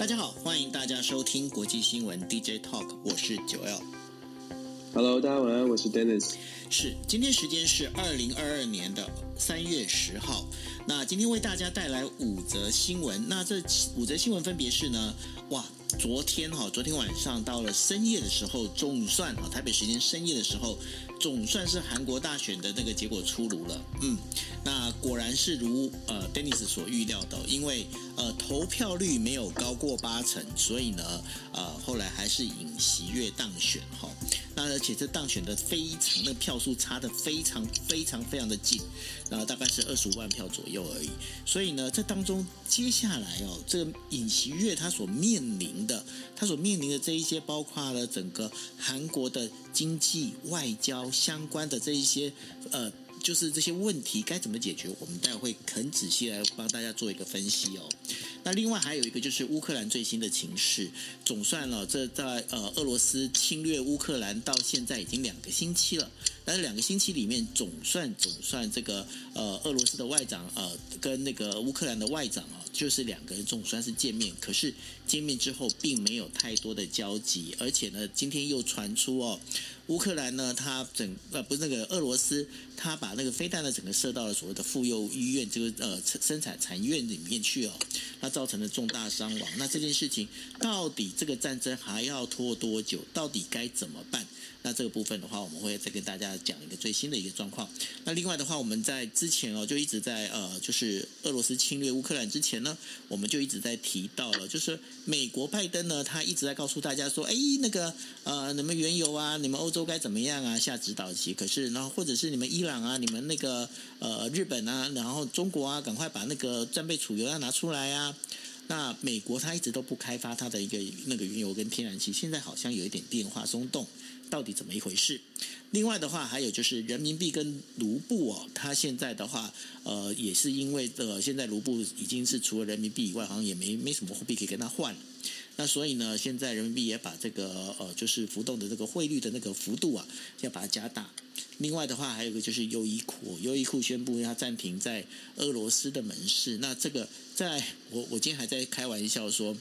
大家好，欢迎大家收听国际新闻 DJ Talk，我是九 L。Hello，大家晚安，我是 Dennis。是，今天时间是二零二二年的三月十号。那今天为大家带来五则新闻。那这五则新闻分别是呢，哇。昨天哈，昨天晚上到了深夜的时候，总算哈，台北时间深夜的时候，总算是韩国大选的那个结果出炉了。嗯，那果然是如呃 Dennis 所预料的，因为呃投票率没有高过八成，所以呢，呃后来还是尹锡悦当选哈。那而且这当选的非常，那票数差的非常非常非常的近，然后大概是二十五万票左右而已。所以呢，这当中接下来哦，这个尹锡悦他所面临的，他所面临的这一些，包括了整个韩国的经济、外交相关的这一些，呃，就是这些问题该怎么解决，我们待会很仔细来帮大家做一个分析哦。那另外还有一个就是乌克兰最新的情势，总算了，这在呃俄罗斯侵略乌克兰到现在已经两个星期了。但是两个星期里面，总算总算这个呃俄罗斯的外长呃跟那个乌克兰的外长啊，就是两个人总算是见面。可是见面之后并没有太多的交集，而且呢，今天又传出哦，乌克兰呢，它整呃不是那个俄罗斯，它把那个飞弹呢整个射到了所谓的妇幼医院这个呃生产产院里面去哦。那造成了重大伤亡，那这件事情到底这个战争还要拖多久？到底该怎么办？那这个部分的话，我们会再跟大家讲一个最新的一个状况。那另外的话，我们在之前哦，就一直在呃，就是俄罗斯侵略乌克兰之前呢，我们就一直在提到了，就是美国拜登呢，他一直在告诉大家说，哎，那个呃，你们原油啊，你们欧洲该怎么样啊，下指导棋。可是，然后或者是你们伊朗啊，你们那个呃日本啊，然后中国啊，赶快把那个战备储油要拿出来啊。那美国它一直都不开发它的一个那个原油跟天然气，现在好像有一点变化松动，到底怎么一回事？另外的话，还有就是人民币跟卢布哦，它现在的话，呃，也是因为呃，现在卢布已经是除了人民币以外，好像也没没什么货币可以跟它换。那所以呢，现在人民币也把这个呃，就是浮动的这个汇率的那个幅度啊，要把它加大。另外的话，还有一个就是优衣库，优衣库宣布要暂停在俄罗斯的门市。那这个，在我我今天还在开玩笑说，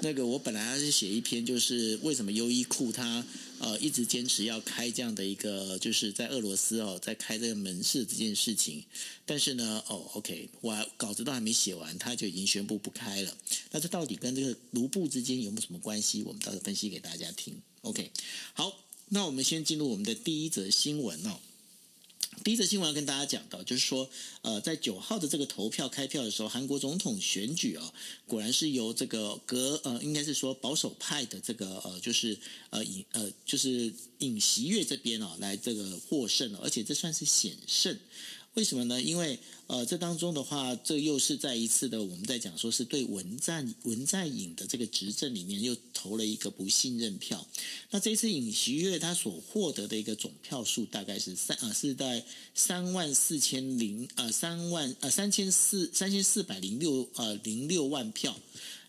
那个我本来要是写一篇，就是为什么优衣库它呃一直坚持要开这样的一个，就是在俄罗斯哦，在开这个门市这件事情。但是呢，哦，OK，我稿子都还没写完，他就已经宣布不开了。那这到底跟这个卢布之间有没有什么关系？我们到时候分析给大家听。OK，好。那我们先进入我们的第一则新闻哦。第一则新闻要跟大家讲到，就是说，呃，在九号的这个投票开票的时候，韩国总统选举啊，果然是由这个革呃，应该是说保守派的这个呃，就是呃尹呃，就是尹锡悦这边啊，来这个获胜了，而且这算是险胜。为什么呢？因为呃，这当中的话，这又是再一次的，我们在讲说是对文在文在寅的这个执政里面又投了一个不信任票。那这次尹锡悦他所获得的一个总票数大概是三啊，是在三万四千零呃三万呃三千四三千四百零六呃零六万票。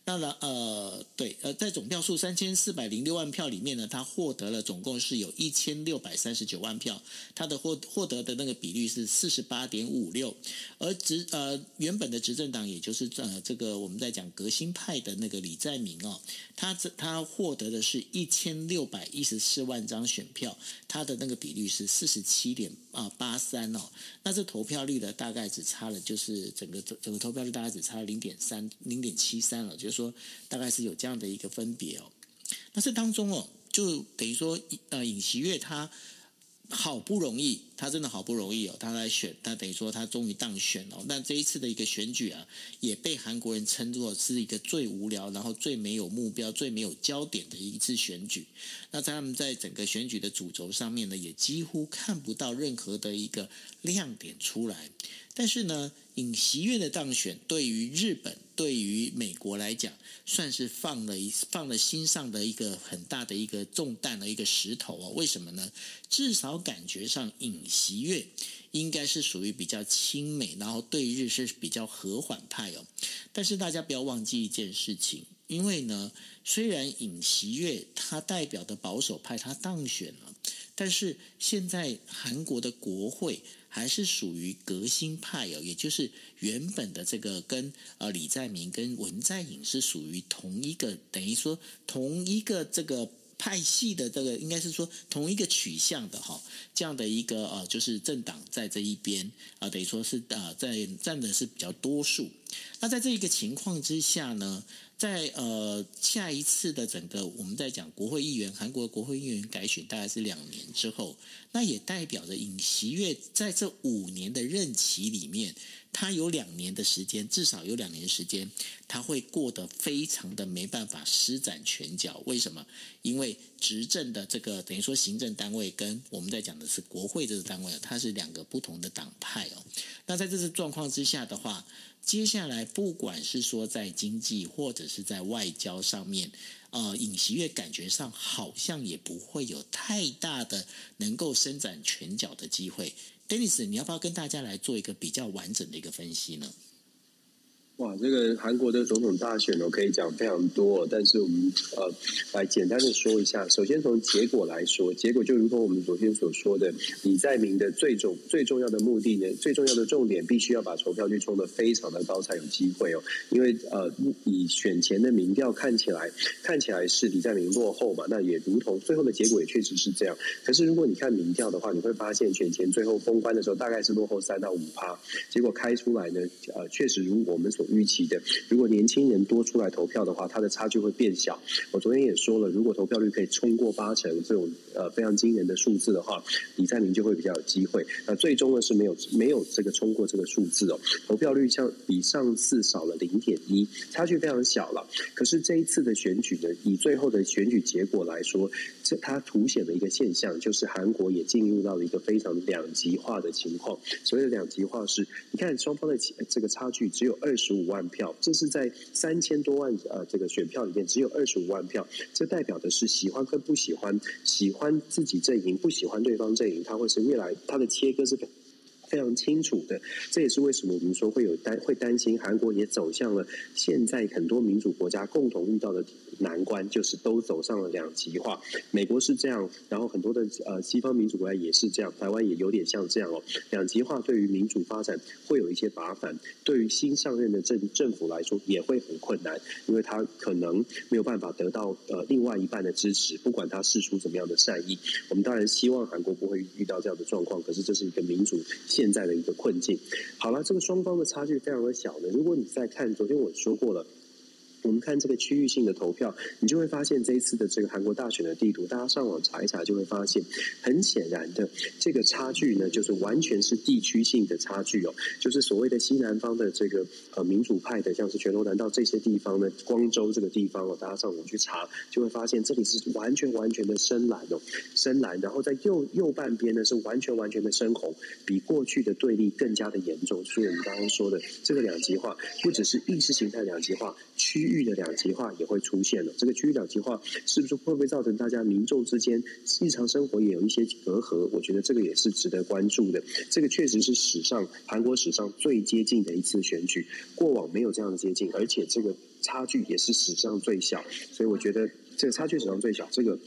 当然，呃，对，呃，在总票数三千四百零六万票里面呢，他获得了总共是有一千六百三十九万票，他的获获得的那个比率是四十八点五六，而执呃原本的执政党，也就是呃这个我们在讲革新派的那个李在明哦，他这他获得的是一千六百一十四万张选票，他的那个比率是四十七点啊八三哦，那这投票率呢，大概只差了就是整个整个投票率大概只差了零点三零点七三了，就是。说大概是有这样的一个分别哦，那这当中哦，就等于说呃尹锡悦他好不容易，他真的好不容易哦，他来选，他等于说他终于当选了。那这一次的一个选举啊，也被韩国人称作是一个最无聊，然后最没有目标、最没有焦点的一次选举。那在他们在整个选举的主轴上面呢，也几乎看不到任何的一个亮点出来。但是呢，尹锡悦的当选对于日本、对于美国来讲，算是放了一放了心上的一个很大的一个重担的一个石头哦。为什么呢？至少感觉上尹锡悦应该是属于比较亲美，然后对日是比较和缓派哦。但是大家不要忘记一件事情，因为呢，虽然尹锡悦他代表的保守派他当选了。但是现在韩国的国会还是属于革新派哦，也就是原本的这个跟呃李在明跟文在寅是属于同一个，等于说同一个这个。派系的这个应该是说同一个取向的哈，这样的一个呃，就是政党在这一边啊，等于说是呃，在占的是比较多数。那在这一个情况之下呢，在呃下一次的整个我们在讲国会议员，韩国国会议员改选大概是两年之后，那也代表着尹锡悦在这五年的任期里面。他有两年的时间，至少有两年时间，他会过得非常的没办法施展拳脚。为什么？因为执政的这个等于说行政单位跟我们在讲的是国会这个单位，它是两个不同的党派哦。那在这次状况之下的话，接下来不管是说在经济或者是在外交上面，呃，尹锡悦感觉上好像也不会有太大的能够伸展拳脚的机会。Dennis，你要不要跟大家来做一个比较完整的一个分析呢？哇，这个韩国的总统大选呢，可以讲非常多，但是我们呃来简单的说一下。首先从结果来说，结果就如同我们昨天所说的，李在明的最重最重要的目的呢，最重要的重点，必须要把投票率冲得非常的高才有机会哦。因为呃，以选前的民调看起来，看起来是李在明落后嘛，那也如同最后的结果也确实是这样。可是如果你看民调的话，你会发现选前最后封关的时候，大概是落后三到五趴，结果开出来呢，呃，确实如我们所预期的，如果年轻人多出来投票的话，它的差距会变小。我昨天也说了，如果投票率可以冲过八成这种呃非常惊人的数字的话，李在明就会比较有机会。那最终呢是没有没有这个冲过这个数字哦，投票率像比上次少了零点一，差距非常小了。可是这一次的选举呢，以最后的选举结果来说，这它凸显了一个现象，就是韩国也进入到了一个非常两极化的情况。所谓的两极化是，你看双方的这个差距只有二十五万票，这是在三千多万呃这个选票里面只有二十五万票，这代表的是喜欢跟不喜欢，喜欢自己阵营不喜欢对方阵营，它会是越来它的切割是非常清楚的。这也是为什么我们说会有担会担心韩国也走向了现在很多民主国家共同遇到的。难关就是都走上了两极化，美国是这样，然后很多的呃西方民主国家也是这样，台湾也有点像这样哦。两极化对于民主发展会有一些麻烦，对于新上任的政政府来说也会很困难，因为他可能没有办法得到呃另外一半的支持，不管他试出怎么样的善意。我们当然希望韩国不会遇到这样的状况，可是这是一个民主现在的一个困境。好了，这个双方的差距非常的小呢。如果你再看，昨天我说过了。我们看这个区域性的投票，你就会发现这一次的这个韩国大选的地图，大家上网查一查就会发现，很显然的这个差距呢，就是完全是地区性的差距哦，就是所谓的西南方的这个呃民主派的，像是全罗南道这些地方呢，光州这个地方哦，大家上网去查就会发现这里是完全完全的深蓝哦，深蓝，然后在右右半边呢是完全完全的深红，比过去的对立更加的严重。所以我们刚刚说的这个两极化，不只是意识形态两极化，区区域的两极化也会出现了，这个区域两极化是不是会不会造成大家民众之间日常生活也有一些隔阂？我觉得这个也是值得关注的。这个确实是史上韩国史上最接近的一次选举，过往没有这样的接近，而且这个差距也是史上最小，所以我觉得这个差距史上最小，这个。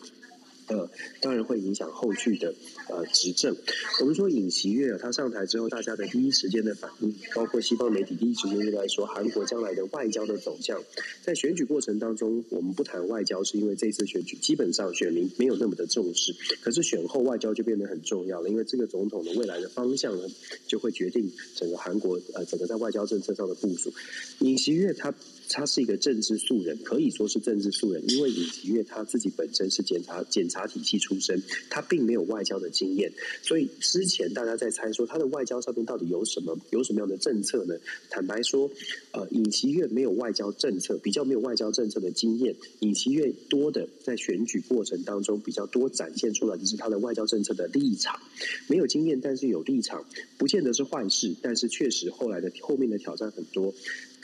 呃，当然会影响后续的呃执政。我们说尹锡悦啊，他上台之后，大家的第一时间的反应，包括西方媒体第一时间就在说韩国将来的外交的走向。在选举过程当中，我们不谈外交，是因为这次选举基本上选民没有那么的重视。可是选后外交就变得很重要了，因为这个总统的未来的方向呢，就会决定整个韩国呃整个在外交政策上的部署。尹锡悦他。他是一个政治素人，可以说是政治素人，因为尹锡悦他自己本身是检察检察体系出身，他并没有外交的经验，所以之前大家在猜说他的外交上面到底有什么有什么样的政策呢？坦白说，呃，尹锡悦没有外交政策，比较没有外交政策的经验。尹锡悦多的在选举过程当中比较多展现出来的是他的外交政策的立场，没有经验但是有立场，不见得是坏事，但是确实后来的后面的挑战很多。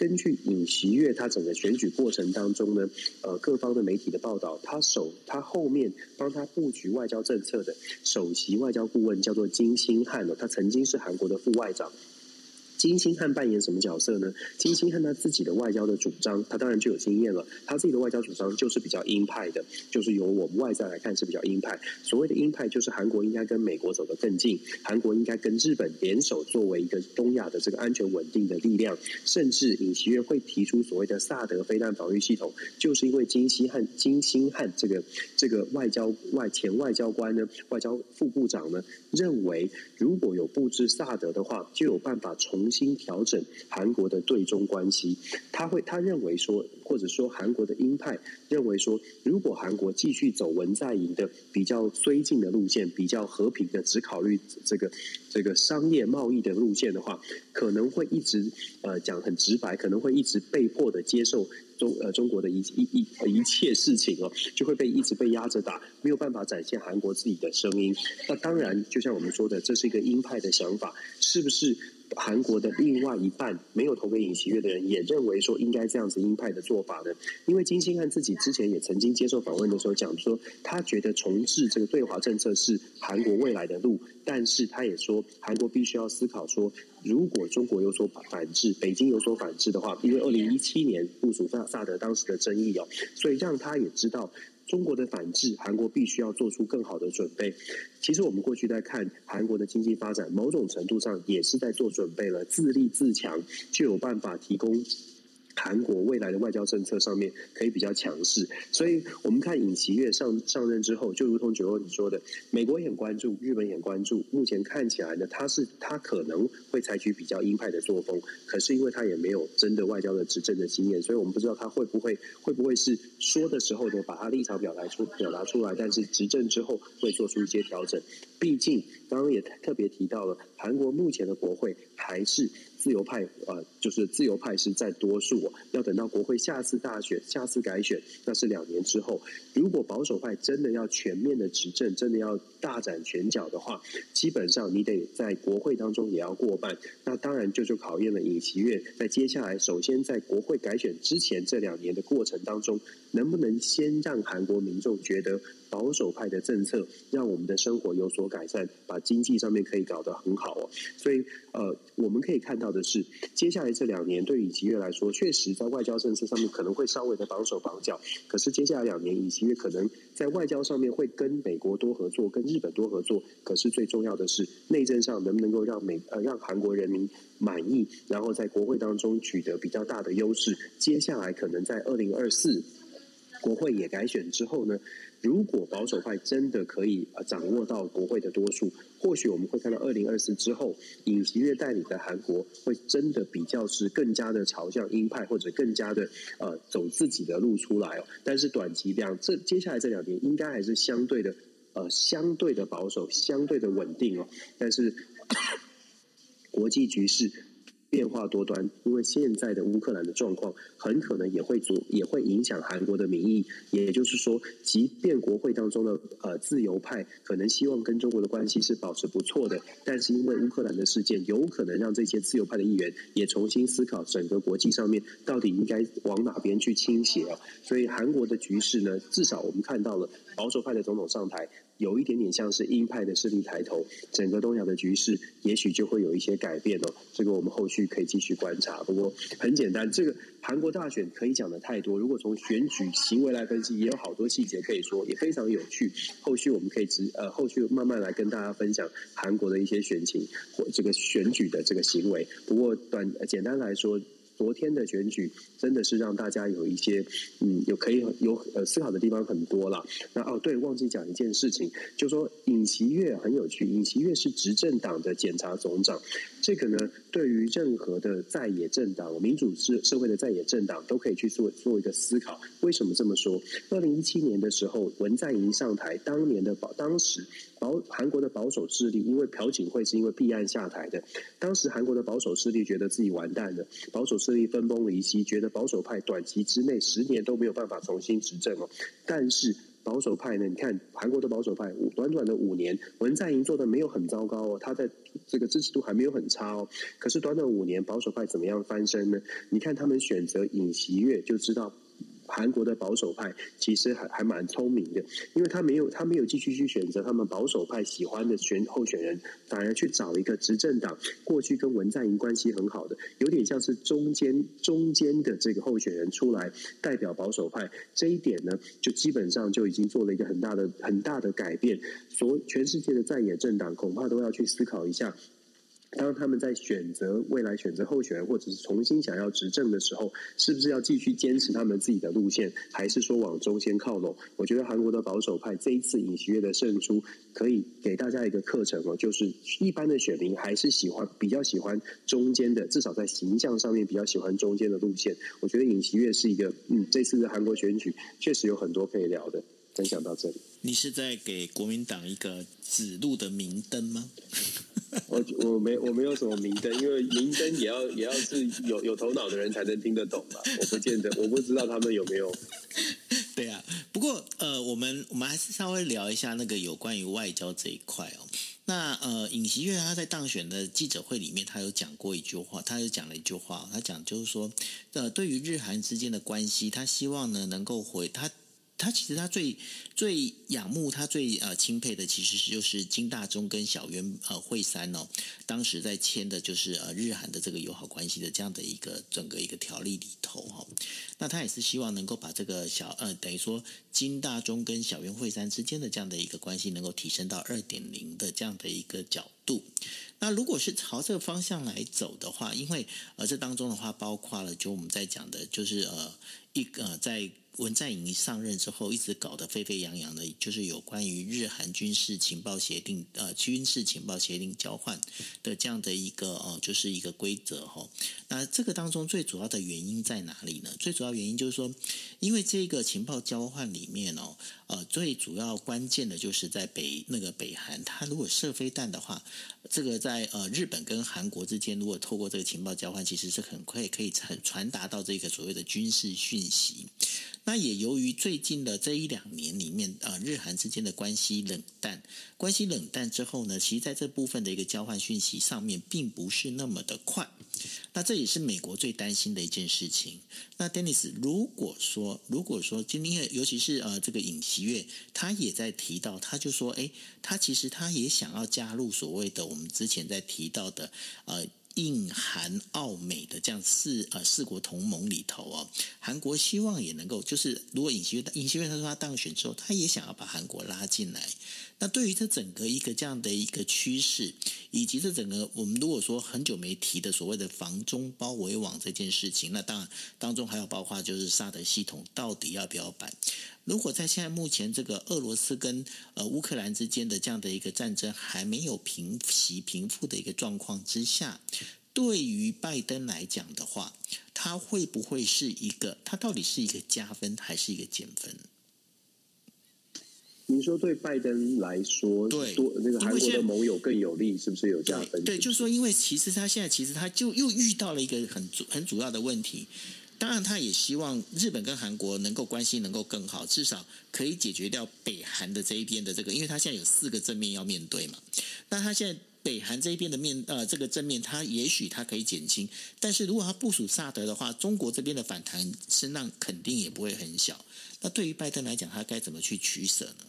根据尹锡悦他整个选举过程当中呢，呃，各方的媒体的报道，他首他后面帮他布局外交政策的首席外交顾问叫做金星汉哦，他曾经是韩国的副外长。金星汉扮演什么角色呢？金星汉他自己的外交的主张，他当然就有经验了。他自己的外交主张就是比较鹰派的，就是由我们外在来看是比较鹰派。所谓的鹰派，就是韩国应该跟美国走得更近，韩国应该跟日本联手，作为一个东亚的这个安全稳定的力量。甚至尹锡悦会提出所谓的萨德飞弹防御系统，就是因为金星汉金星汉这个这个外交外前外交官呢，外交副部长呢，认为如果有布置萨德的话，就有办法重新调整韩国的对中关系，他会他认为说，或者说韩国的鹰派认为说，如果韩国继续走文在寅的比较绥靖的路线，比较和平的只考虑这个这个商业贸易的路线的话，可能会一直呃讲很直白，可能会一直被迫的接受中呃中国的一一一一切事情哦，就会被一直被压着打，没有办法展现韩国自己的声音。那当然，就像我们说的，这是一个鹰派的想法，是不是？韩国的另外一半没有投给尹锡悦的人也认为说应该这样子鹰派的做法呢？因为金星汉自己之前也曾经接受访问的时候讲说，他觉得重置这个对华政策是韩国未来的路，但是他也说韩国必须要思考说，如果中国有所反制，北京有所反制的话，因为二零一七年部署萨萨德当时的争议哦，所以让他也知道。中国的反制，韩国必须要做出更好的准备。其实我们过去在看韩国的经济发展，某种程度上也是在做准备了，自立自强就有办法提供。韩国未来的外交政策上面可以比较强势，所以我们看尹锡悦上上任之后，就如同九欧你说的，美国也很关注，日本也很关注。目前看起来呢，他是他可能会采取比较鹰派的作风，可是因为他也没有真的外交的执政的经验，所以我们不知道他会不会会不会是说的时候呢，把他立场表达出表达出来，但是执政之后会做出一些调整。毕竟刚刚也特别提到了，韩国目前的国会还是。自由派，呃，就是自由派是在多数，要等到国会下次大选、下次改选，那是两年之后。如果保守派真的要全面的执政，真的要大展拳脚的话，基本上你得在国会当中也要过半。那当然就就考验了尹锡悦在接下来，首先在国会改选之前这两年的过程当中，能不能先让韩国民众觉得保守派的政策让我们的生活有所改善，把经济上面可以搞得很好哦。所以，呃，我们可以看到。的是，接下来这两年对尹锡悦来说，确实在外交政策上面可能会稍微的绑手绑脚。可是接下来两年，尹锡悦可能在外交上面会跟美国多合作，跟日本多合作。可是最重要的是，内政上能不能够让美呃让韩国人民满意，然后在国会当中取得比较大的优势。接下来可能在二零二四国会也改选之后呢，如果保守派真的可以掌握到国会的多数，或许我们会看到二零二四之后，尹锡悦代理的韩国会真的比较是更加的朝向鹰派，或者更加的呃走自己的路出来哦。但是短期两这接下来这两年应该还是相对的呃相对的保守，相对的稳定哦。但是 国际局势。变化多端，因为现在的乌克兰的状况很可能也会阻，也会影响韩国的民意。也就是说，即便国会当中的呃自由派可能希望跟中国的关系是保持不错的，但是因为乌克兰的事件，有可能让这些自由派的议员也重新思考整个国际上面到底应该往哪边去倾斜啊。所以韩国的局势呢，至少我们看到了保守派的总统上台。有一点点像是鹰派的势力抬头，整个东亚的局势也许就会有一些改变哦。这个我们后续可以继续观察。不过很简单，这个韩国大选可以讲的太多。如果从选举行为来分析，也有好多细节可以说，也非常有趣。后续我们可以直呃，后续慢慢来跟大家分享韩国的一些选情或这个选举的这个行为。不过短简单来说。昨天的选举真的是让大家有一些嗯，有可以有呃思考的地方很多了。那哦，对，忘记讲一件事情，就说尹锡悦很有趣，尹锡悦是执政党的检察总长。这个呢，对于任何的在野政党、民主社社会的在野政党，都可以去做做一个思考。为什么这么说？二零一七年的时候，文在寅上台，当年的保当时保韩国的保守势力，因为朴槿惠是因为弊案下台的，当时韩国的保守势力觉得自己完蛋了，保守势力分崩离析，觉得保守派短期之内十年都没有办法重新执政哦。但是保守派呢？你看韩国的保守派，短短的五年，文在寅做的没有很糟糕哦，他在这个支持度还没有很差哦。可是短短五年，保守派怎么样翻身呢？你看他们选择尹锡悦，就知道。韩国的保守派其实还还蛮聪明的，因为他没有他没有继续去选择他们保守派喜欢的选候选人，反而去找一个执政党过去跟文在寅关系很好的，有点像是中间中间的这个候选人出来代表保守派。这一点呢，就基本上就已经做了一个很大的很大的改变。所全世界的在野政党恐怕都要去思考一下。当他们在选择未来选择候选人，或者是重新想要执政的时候，是不是要继续坚持他们自己的路线，还是说往中间靠拢？我觉得韩国的保守派这一次尹锡悦的胜出，可以给大家一个课程哦，就是一般的选民还是喜欢比较喜欢中间的，至少在形象上面比较喜欢中间的路线。我觉得尹锡悦是一个，嗯，这次的韩国选举确实有很多可以聊的。分享到这里，你是在给国民党一个指路的明灯吗？我我没我没有什么明灯，因为明灯也要也要是有有头脑的人才能听得懂嘛。我不见得，我不知道他们有没有。对啊，不过呃，我们我们还是稍微聊一下那个有关于外交这一块哦。那呃，尹锡悦他在当选的记者会里面，他有讲过一句话，他有讲了一句话，他讲就是说，呃，对于日韩之间的关系，他希望呢能够回他。他其实他最最仰慕他最呃钦佩的，其实是就是金大中跟小渊呃惠三哦，当时在签的就是呃日韩的这个友好关系的这样的一个整个一个条例里头哈。那他也是希望能够把这个小呃等于说金大中跟小渊惠三之间的这样的一个关系能够提升到二点零的这样的一个角度。那如果是朝这个方向来走的话，因为呃这当中的话包括了就我们在讲的就是呃一个、呃、在。文在寅上任之后，一直搞得沸沸扬扬的，就是有关于日韩军事情报协定，呃，军事情报协定交换的这样的一个哦，就是一个规则哈。那这个当中最主要的原因在哪里呢？最主要原因就是说，因为这个情报交换里面哦，呃，最主要关键的就是在北那个北韩，它如果射飞弹的话，这个在呃日本跟韩国之间，如果透过这个情报交换，其实是很快可以传传达到这个所谓的军事讯息。那也由于最近的这一两年里面，呃，日韩之间的关系冷淡，关系冷淡之后呢，其实在这部分的一个交换讯息上面，并不是那么的快。那这也是美国最担心的一件事情。那 Dennis，如果说，如果说今天，尤其是呃，这个尹锡悦，他也在提到，他就说，诶，他其实他也想要加入所谓的我们之前在提到的，呃。印韩澳美的这样四呃四国同盟里头哦，韩国希望也能够，就是如果尹锡悦尹锡悦他说他当选之后，他也想要把韩国拉进来。那对于这整个一个这样的一个趋势，以及这整个我们如果说很久没提的所谓的防中包围网这件事情，那当然当中还有包括就是萨德系统到底要不要办？如果在现在目前这个俄罗斯跟呃乌克兰之间的这样的一个战争还没有平息平复的一个状况之下，对于拜登来讲的话，他会不会是一个？他到底是一个加分还是一个减分？您说对拜登来说，对多那个韩国的盟友更有利，是不是有加分？对，对，就是说，因为其实他现在其实他就又遇到了一个很主很主要的问题。当然，他也希望日本跟韩国能够关系能够更好，至少可以解决掉北韩的这一边的这个，因为他现在有四个正面要面对嘛。那他现在北韩这一边的面呃这个正面，他也许他可以减轻，但是如果他部署萨德的话，中国这边的反弹声浪肯定也不会很小。那对于拜登来讲，他该怎么去取舍呢？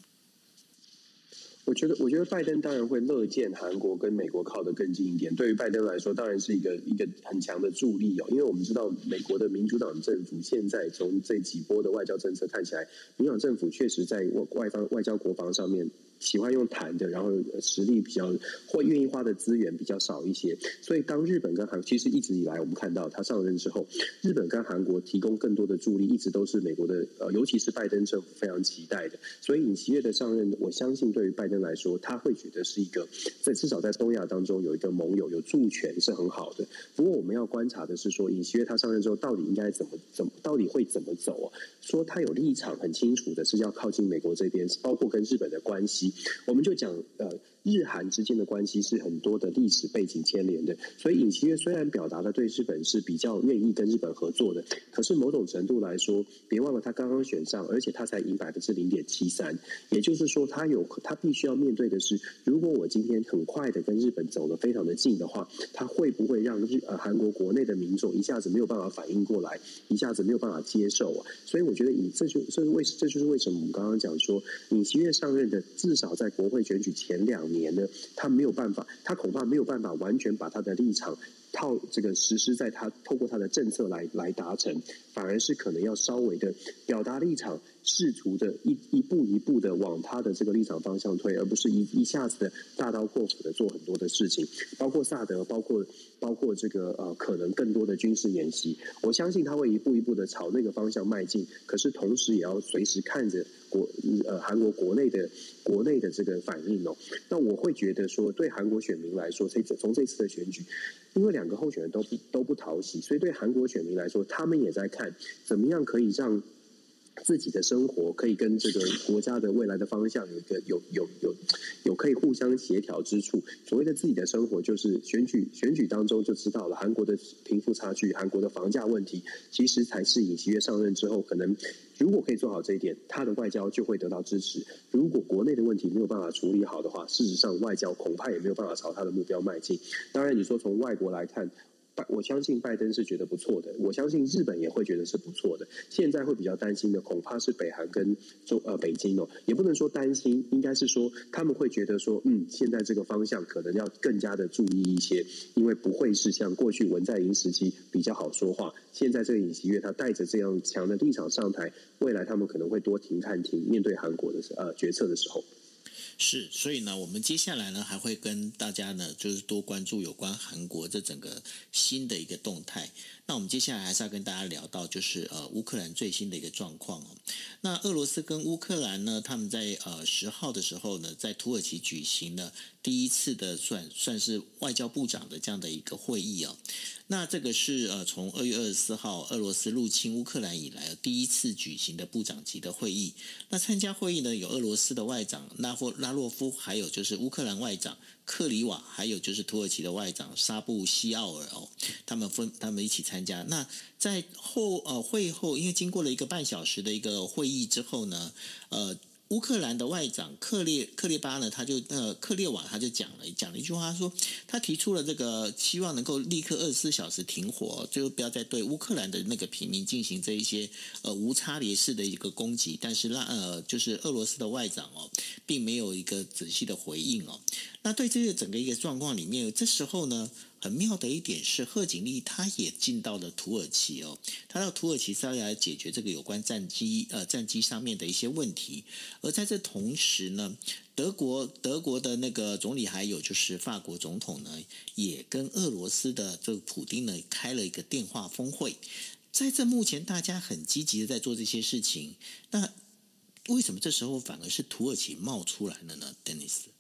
我觉得，我觉得拜登当然会乐见韩国跟美国靠得更近一点。对于拜登来说，当然是一个一个很强的助力哦。因为我们知道，美国的民主党政府现在从这几波的外交政策看起来，民主党政府确实在外外方外交国防上面。喜欢用谈的，然后实力比较或愿意花的资源比较少一些，所以当日本跟韩其实一直以来我们看到他上任之后，日本跟韩国提供更多的助力，一直都是美国的呃，尤其是拜登政府非常期待的。所以尹锡悦的上任，我相信对于拜登来说，他会觉得是一个在至少在东亚当中有一个盟友有助权是很好的。不过我们要观察的是说，尹锡悦他上任之后到底应该怎么怎么，到底会怎么走啊？说他有立场很清楚的是要靠近美国这边，包括跟日本的关系。我们就讲呃。日韩之间的关系是很多的历史背景牵连的，所以尹锡悦虽然表达了对日本是比较愿意跟日本合作的，可是某种程度来说，别忘了他刚刚选上，而且他才赢百分之零点七三，也就是说，他有他必须要面对的是，如果我今天很快的跟日本走得非常的近的话，他会不会让日呃韩国国内的民众一下子没有办法反应过来，一下子没有办法接受啊？所以我觉得以这就这是为这就是为什么我们刚刚讲说尹锡悦上任的至少在国会选举前两年呢，他没有办法，他恐怕没有办法完全把他的立场套这个实施在他透过他的政策来来达成，反而是可能要稍微的表达立场。试图的一一步一步的往他的这个立场方向推，而不是一一下子的大刀阔斧的做很多的事情，包括萨德，包括包括这个呃可能更多的军事演习，我相信他会一步一步的朝那个方向迈进，可是同时也要随时看着国呃韩国国内的国内的这个反应哦。那我会觉得说，对韩国选民来说，这次从这次的选举，因为两个候选人都不都不讨喜，所以对韩国选民来说，他们也在看怎么样可以让。自己的生活可以跟这个国家的未来的方向有一个有有有有可以互相协调之处。所谓的自己的生活，就是选举选举当中就知道了，韩国的贫富差距、韩国的房价问题，其实才是尹锡悦上任之后，可能如果可以做好这一点，他的外交就会得到支持。如果国内的问题没有办法处理好的话，事实上外交恐怕也没有办法朝他的目标迈进。当然，你说从外国来看。拜，我相信拜登是觉得不错的，我相信日本也会觉得是不错的。现在会比较担心的，恐怕是北韩跟中呃北京哦，也不能说担心，应该是说他们会觉得说，嗯，现在这个方向可能要更加的注意一些，因为不会是像过去文在寅时期比较好说话。现在这个尹锡悦他带着这样强的立场上台，未来他们可能会多停看停，面对韩国的呃决策的时候。是，所以呢，我们接下来呢还会跟大家呢，就是多关注有关韩国这整个新的一个动态。那我们接下来还是要跟大家聊到，就是呃乌克兰最新的一个状况哦。那俄罗斯跟乌克兰呢，他们在呃十号的时候呢，在土耳其举行了第一次的算算是外交部长的这样的一个会议哦。那这个是呃从二月二十四号俄罗斯入侵乌克兰以来第一次举行的部长级的会议。那参加会议呢，有俄罗斯的外长拉夫拉洛夫，还有就是乌克兰外长。克里瓦，还有就是土耳其的外长沙布西奥尔哦，他们分他们一起参加。那在后呃会后，因为经过了一个半小时的一个会议之后呢，呃。乌克兰的外长克列克列巴呢，他就呃克列瓦他就讲了讲了一句话，他说他提出了这个希望能够立刻二十四小时停火，就不要再对乌克兰的那个平民进行这一些呃无差别式的一个攻击。但是让呃就是俄罗斯的外长哦，并没有一个仔细的回应哦。那对这个整个一个状况里面，这时候呢。很妙的一点是，贺锦丽他也进到了土耳其哦，他到土耳其是要来解决这个有关战机呃战机上面的一些问题。而在这同时呢，德国德国的那个总理还有就是法国总统呢，也跟俄罗斯的这个普丁呢开了一个电话峰会。在这目前大家很积极的在做这些事情，那为什么这时候反而是土耳其冒出来了呢，Dennis？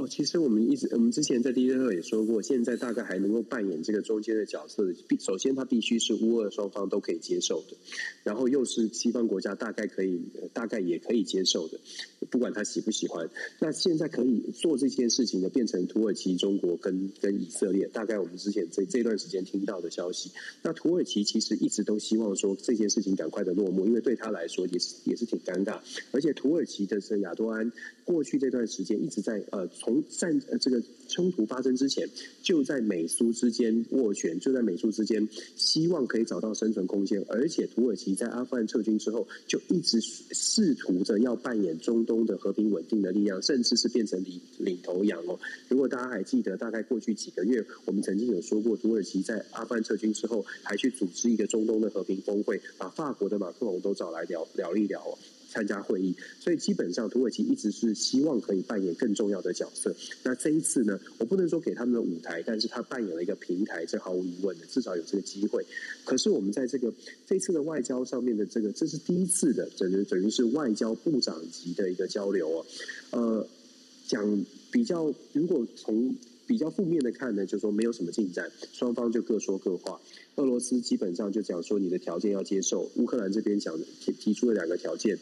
哦，其实我们一直，我们之前在第一课也说过，现在大概还能够扮演这个中间的角色的，首先他必须是乌俄双方都可以接受的，然后又是西方国家大概可以，大概也可以接受的，不管他喜不喜欢。那现在可以做这件事情的，变成土耳其、中国跟跟以色列。大概我们之前这这段时间听到的消息，那土耳其其实一直都希望说这件事情赶快的落幕，因为对他来说也是也是挺尴尬，而且土耳其的这亚多安过去这段时间一直在呃。从战呃这个冲突发生之前，就在美苏之间斡旋，就在美苏之间，希望可以找到生存空间。而且土耳其在阿富汗撤军之后，就一直试图着要扮演中东的和平稳定的力量，甚至是变成领领头羊哦。如果大家还记得，大概过去几个月，我们曾经有说过，土耳其在阿富汗撤军之后，还去组织一个中东的和平峰会，把法国的马克龙都找来聊聊一聊哦。参加会议，所以基本上土耳其一直是希望可以扮演更重要的角色。那这一次呢，我不能说给他们的舞台，但是他扮演了一个平台，这毫无疑问的，至少有这个机会。可是我们在这个这次的外交上面的这个，这是第一次的，等于等于是外交部长级的一个交流哦。呃，讲比较，如果从比较负面的看呢，就说没有什么进展，双方就各说各话。俄罗斯基本上就讲说你的条件要接受，乌克兰这边讲提提出了两个条件。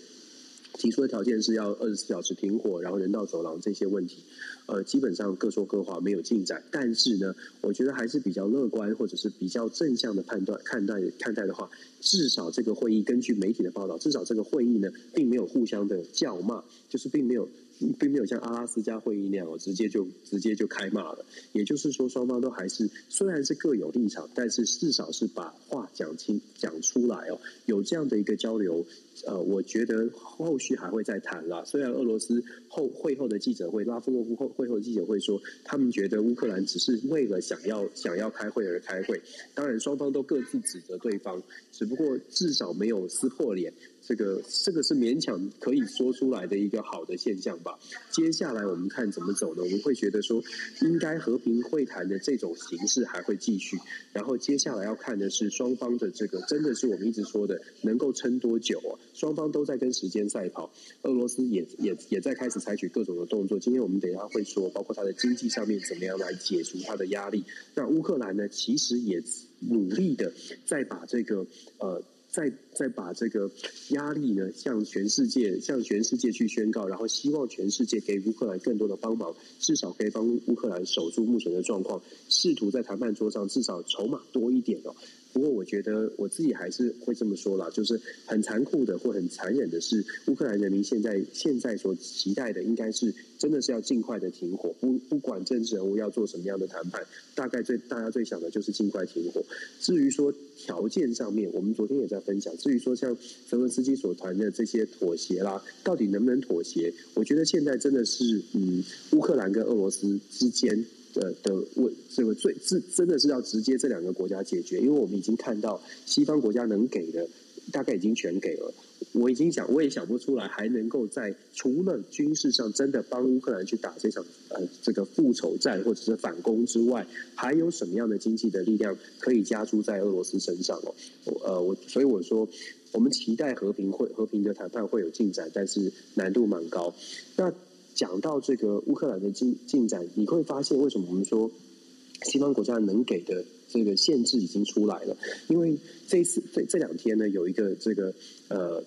提出的条件是要二十四小时停火，然后人道走廊这些问题，呃，基本上各说各话，没有进展。但是呢，我觉得还是比较乐观，或者是比较正向的判断看待看待的话，至少这个会议根据媒体的报道，至少这个会议呢，并没有互相的叫骂，就是并没有。并没有像阿拉斯加会议那样，直接就直接就开骂了。也就是说，双方都还是虽然是各有立场，但是至少是把话讲清讲出来哦，有这样的一个交流。呃，我觉得后续还会再谈啦。虽然俄罗斯后会后的记者会，拉夫洛夫后会后的记者会说，他们觉得乌克兰只是为了想要想要开会而开会。当然，双方都各自指责对方，只不过至少没有撕破脸。这个这个是勉强可以说出来的一个好的现象吧。接下来我们看怎么走呢？我们会觉得说，应该和平会谈的这种形式还会继续。然后接下来要看的是双方的这个，真的是我们一直说的，能够撑多久啊？双方都在跟时间赛跑，俄罗斯也也也在开始采取各种的动作。今天我们等一下会说，包括它的经济上面怎么样来解除它的压力。那乌克兰呢，其实也努力的在把这个呃。再再把这个压力呢，向全世界向全世界去宣告，然后希望全世界给乌克兰更多的帮忙，至少可以帮乌克兰守住目前的状况，试图在谈判桌上至少筹码多一点哦。不过我觉得我自己还是会这么说啦，就是很残酷的或很残忍的是，乌克兰人民现在现在所期待的应该是真的是要尽快的停火，不不管政治人物要做什么样的谈判，大概最大家最想的就是尽快停火。至于说条件上面，我们昨天也在分享。至于说像泽伦斯基所谈的这些妥协啦，到底能不能妥协？我觉得现在真的是嗯，乌克兰跟俄罗斯之间。的的问这个最是真的是要直接这两个国家解决，因为我们已经看到西方国家能给的大概已经全给了，我已经想我也想不出来还能够在除了军事上真的帮乌克兰去打这场呃这个复仇战或者是反攻之外，还有什么样的经济的力量可以加诸在俄罗斯身上哦？呃，我所以我说我们期待和平会和平的谈判会有进展，但是难度蛮高。那。讲到这个乌克兰的进进展，你会发现为什么我们说西方国家能给的这个限制已经出来了？因为这次这这两天呢，有一个这个呃。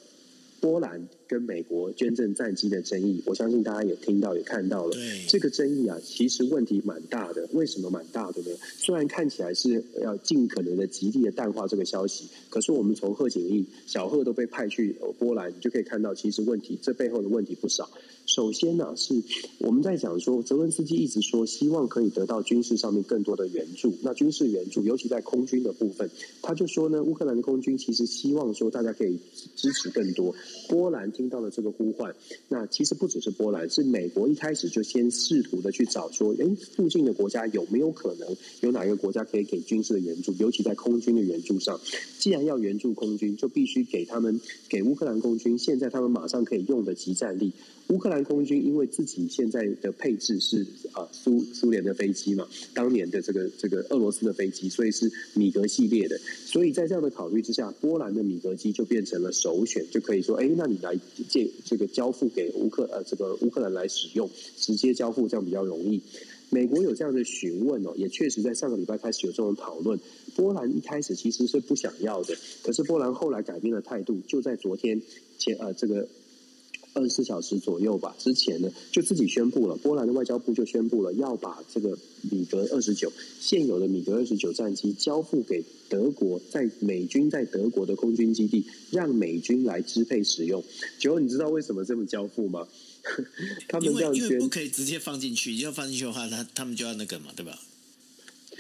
波兰跟美国捐赠战机的争议，我相信大家也听到也看到了。对这个争议啊，其实问题蛮大的。为什么蛮大的呢？虽然看起来是要尽可能的极力的淡化这个消息，可是我们从贺锦丽、小贺都被派去波兰，你就可以看到，其实问题这背后的问题不少。首先呢、啊，是我们在讲说，泽伦斯基一直说希望可以得到军事上面更多的援助。那军事援助，尤其在空军的部分，他就说呢，乌克兰的空军其实希望说大家可以支持更多。波兰听到了这个呼唤，那其实不只是波兰，是美国一开始就先试图的去找说，诶，附近的国家有没有可能有哪个国家可以给军事的援助，尤其在空军的援助上。既然要援助空军，就必须给他们给乌克兰空军现在他们马上可以用的集战力。乌克兰空军因为自己现在的配置是啊苏苏联的飞机嘛，当年的这个这个俄罗斯的飞机，所以是米格系列的。所以在这样的考虑之下，波兰的米格机就变成了首选，就可以说，哎，那你来借这个交付给乌克呃这个乌克兰来使用，直接交付这样比较容易。美国有这样的询问哦，也确实在上个礼拜开始有这种讨论。波兰一开始其实是不想要的，可是波兰后来改变了态度，就在昨天前呃这个。二十四小时左右吧，之前呢就自己宣布了，波兰的外交部就宣布了要把这个米格二十九现有的米格二十九战机交付给德国，在美军在德国的空军基地，让美军来支配使用。九你知道为什么这么交付吗？他们这样宣，因为不可以直接放进去，要放进去的话，他他们就要那个嘛，对吧？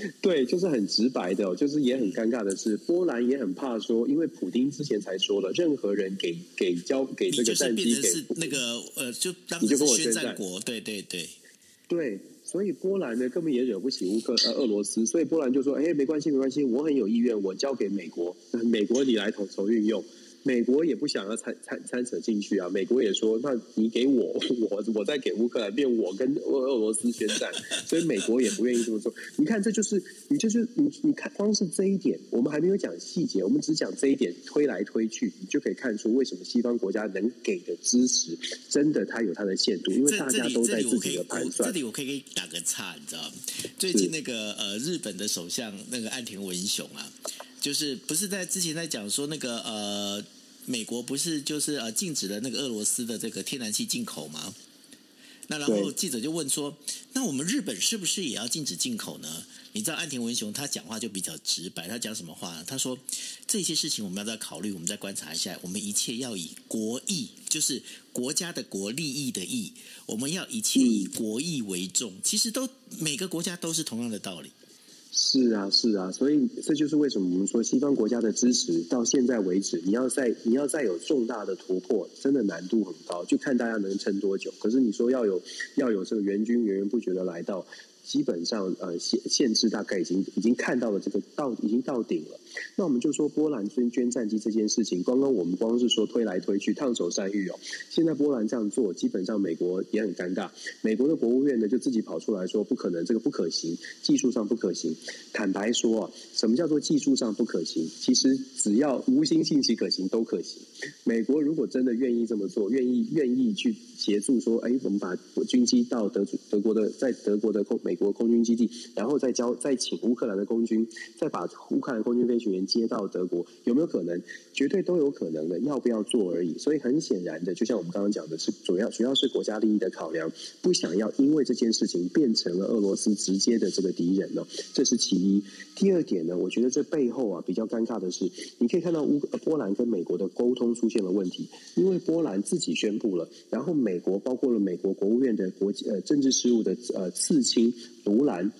对，就是很直白的，就是也很尴尬的是，波兰也很怕说，因为普丁之前才说了，任何人给给交给这个战机给那个呃，就当你就跟我宣战国，对对对对，所以波兰呢根本也惹不起乌克呃俄罗斯，所以波兰就说，哎，没关系没关系，我很有意愿，我交给美国，美国你来统筹运用。美国也不想要参参参扯进去啊！美国也说，那你给我，我我再给乌克兰，变我跟俄俄罗斯宣战，所以美国也不愿意这么做。你看，这就是你就是你你看，光是这一点，我们还没有讲细节，我们只讲这一点，推来推去，你就可以看出为什么西方国家能给的支持，真的它有它的限度，因为大家都在自己的盘算。这里我可以给你打个岔，你知道吗？最近那个呃，日本的首相那个岸田文雄啊。就是不是在之前在讲说那个呃美国不是就是呃禁止了那个俄罗斯的这个天然气进口吗？那然后记者就问说：“那我们日本是不是也要禁止进口呢？”你知道岸田文雄他讲话就比较直白，他讲什么话呢？他说：“这些事情我们要再考虑，我们再观察一下。我们一切要以国益，就是国家的国利益的益，我们要一切以国益为重。其实都每个国家都是同样的道理。”是啊，是啊，所以这就是为什么我们说西方国家的支持到现在为止，你要再你要再有重大的突破，真的难度很高，就看大家能撑多久。可是你说要有要有这个援军源源不绝的来到。基本上，呃，限限制大概已经已经看到了这个到已经到顶了。那我们就说波兰捐捐战机这件事情，刚刚我们光是说推来推去，烫手山芋哦。现在波兰这样做，基本上美国也很尴尬。美国的国务院呢，就自己跑出来说不可能，这个不可行，技术上不可行。坦白说啊，什么叫做技术上不可行？其实只要无心信息可行都可行。美国如果真的愿意这么做，愿意愿意去协助说，哎，我们把军机到德德国的在德国的空美国空军基地，然后再交再请乌克兰的空军，再把乌克兰空军飞学员接到德国，有没有可能？绝对都有可能的，要不要做而已。所以很显然的，就像我们刚刚讲的，是主要主要是国家利益的考量，不想要因为这件事情变成了俄罗斯直接的这个敌人呢，这是其一。第二点呢，我觉得这背后啊比较尴尬的是，你可以看到乌波兰跟美国的沟通出现了问题，因为波兰自己宣布了，然后美国包括了美国国务院的国际呃政治事务的呃次卿卢兰。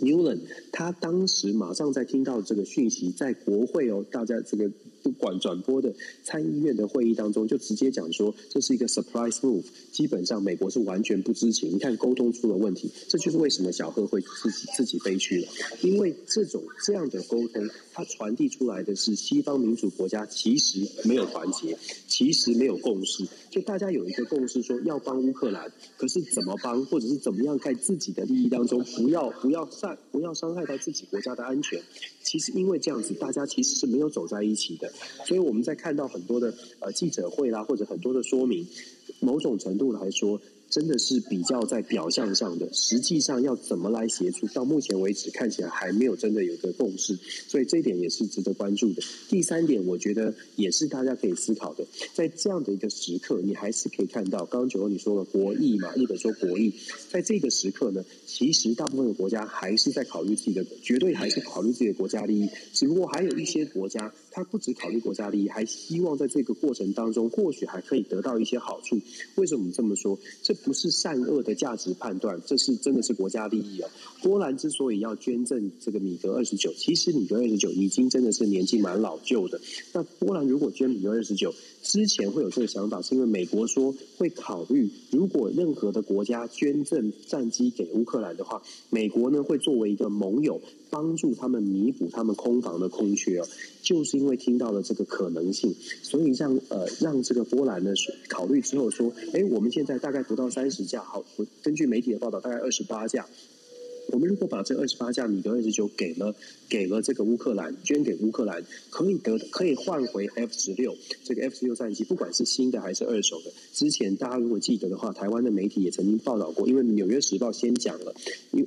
Newland，他当时马上在听到这个讯息，在国会哦，大家这个不管转播的参议院的会议当中，就直接讲说这是一个 surprise move，基本上美国是完全不知情。你看沟通出了问题，这就是为什么小贺会自己自己悲去了，因为这种这样的沟通，它传递出来的是西方民主国家其实没有团结，其实没有共识，就大家有一个共识说要帮乌克兰，可是怎么帮，或者是怎么样在自己的利益当中不要不要上。不要伤害到自己国家的安全。其实因为这样子，大家其实是没有走在一起的。所以我们在看到很多的呃记者会啦，或者很多的说明，某种程度来说。真的是比较在表象上的，实际上要怎么来协助，到目前为止看起来还没有真的有个共识，所以这一点也是值得关注的。第三点，我觉得也是大家可以思考的，在这样的一个时刻，你还是可以看到，刚刚九欧你说了国益嘛，日本说国益，在这个时刻呢，其实大部分的国家还是在考虑自己的，绝对还是考虑自己的国家利益，只不过还有一些国家，他不只考虑国家利益，还希望在这个过程当中，或许还可以得到一些好处。为什么这么说？这不是善恶的价值判断，这是真的是国家利益啊！波兰之所以要捐赠这个米格二十九，其实米格二十九已经真的是年纪蛮老旧的。那波兰如果捐米格二十九，之前会有这个想法，是因为美国说会考虑，如果任何的国家捐赠战机给乌克兰的话，美国呢会作为一个盟友，帮助他们弥补他们空防的空缺哦。就是因为听到了这个可能性，所以让呃让这个波兰呢考虑之后说，哎，我们现在大概不到三十架，好，我根据媒体的报道，大概二十八架。我们如果把这二十八架米格二十九给了给了这个乌克兰，捐给乌克兰，可以得可以换回 F 十六这个 F 十六战机，不管是新的还是二手的。之前大家如果记得的话，台湾的媒体也曾经报道过，因为《纽约时报》先讲了，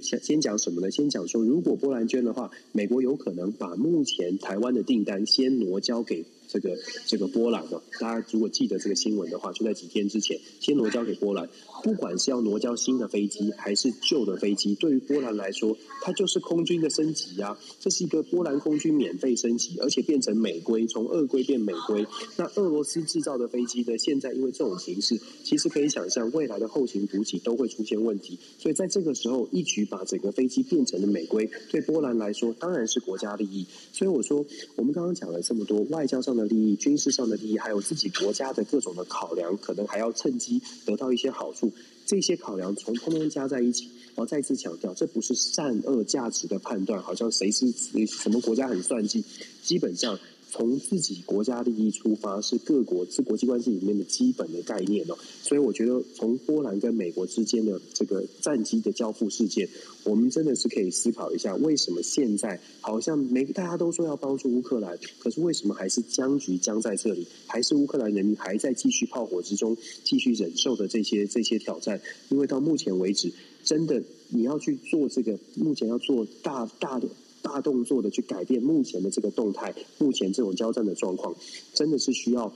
先先讲什么呢？先讲说，如果波兰捐的话，美国有可能把目前台湾的订单先挪交给。这个这个波兰哦，大家如果记得这个新闻的话，就在几天之前，先挪交给波兰。不管是要挪交新的飞机还是旧的飞机，对于波兰来说，它就是空军的升级呀。这是一个波兰空军免费升级，而且变成美规，从俄规变美规。那俄罗斯制造的飞机呢？现在因为这种形势，其实可以想象未来的后勤补给都会出现问题。所以在这个时候，一举把整个飞机变成了美规，对波兰来说当然是国家利益。所以我说，我们刚刚讲了这么多外交上的利益、军事上的利益，还有自己国家的各种的考量，可能还要趁机得到一些好处。这些考量从通通加在一起，然后再次强调，这不是善恶价值的判断，好像谁是什么国家很算计，基本上。从自己国家利益出发，是各国是国际关系里面的基本的概念哦。所以我觉得，从波兰跟美国之间的这个战机的交付事件，我们真的是可以思考一下，为什么现在好像每大家都说要帮助乌克兰，可是为什么还是僵局僵在这里？还是乌克兰人民还在继续炮火之中，继续忍受的这些这些挑战？因为到目前为止，真的你要去做这个，目前要做大大的。大动作的去改变目前的这个动态，目前这种交战的状况，真的是需要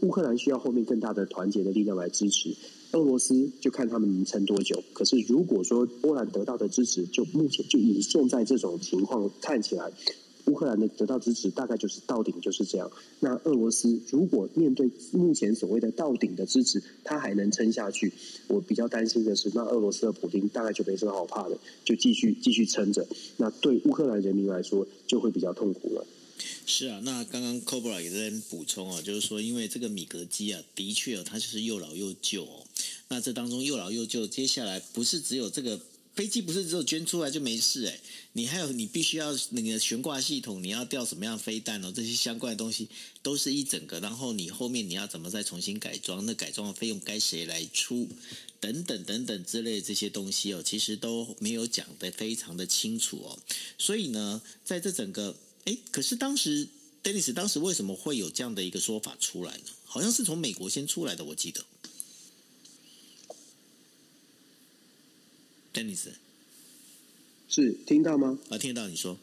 乌克兰需要后面更大的团结的力量来支持。俄罗斯就看他们能撑多久。可是如果说波兰得到的支持，就目前就以现在这种情况看起来。乌克兰的得到支持大概就是到顶就是这样。那俄罗斯如果面对目前所谓的到顶的支持，他还能撑下去？我比较担心的是，那俄罗斯的普丁大概就没什么好怕的，就继续继续撑着。那对乌克兰人民来说，就会比较痛苦了。是啊，那刚刚 Cobra 也在补充啊，就是说，因为这个米格机啊，的确哦，它就是又老又旧哦。那这当中又老又旧，接下来不是只有这个。飞机不是只有捐出来就没事哎，你还有你必须要那个悬挂系统，你要吊什么样飞弹哦？这些相关的东西都是一整个，然后你后面你要怎么再重新改装？那改装的费用该谁来出？等等等等之类这些东西哦，其实都没有讲得非常的清楚哦。所以呢，在这整个哎，可是当时 Dennis 当时为什么会有这样的一个说法出来呢？好像是从美国先出来的，我记得。Dennis，是听到吗？啊，听得到，你说。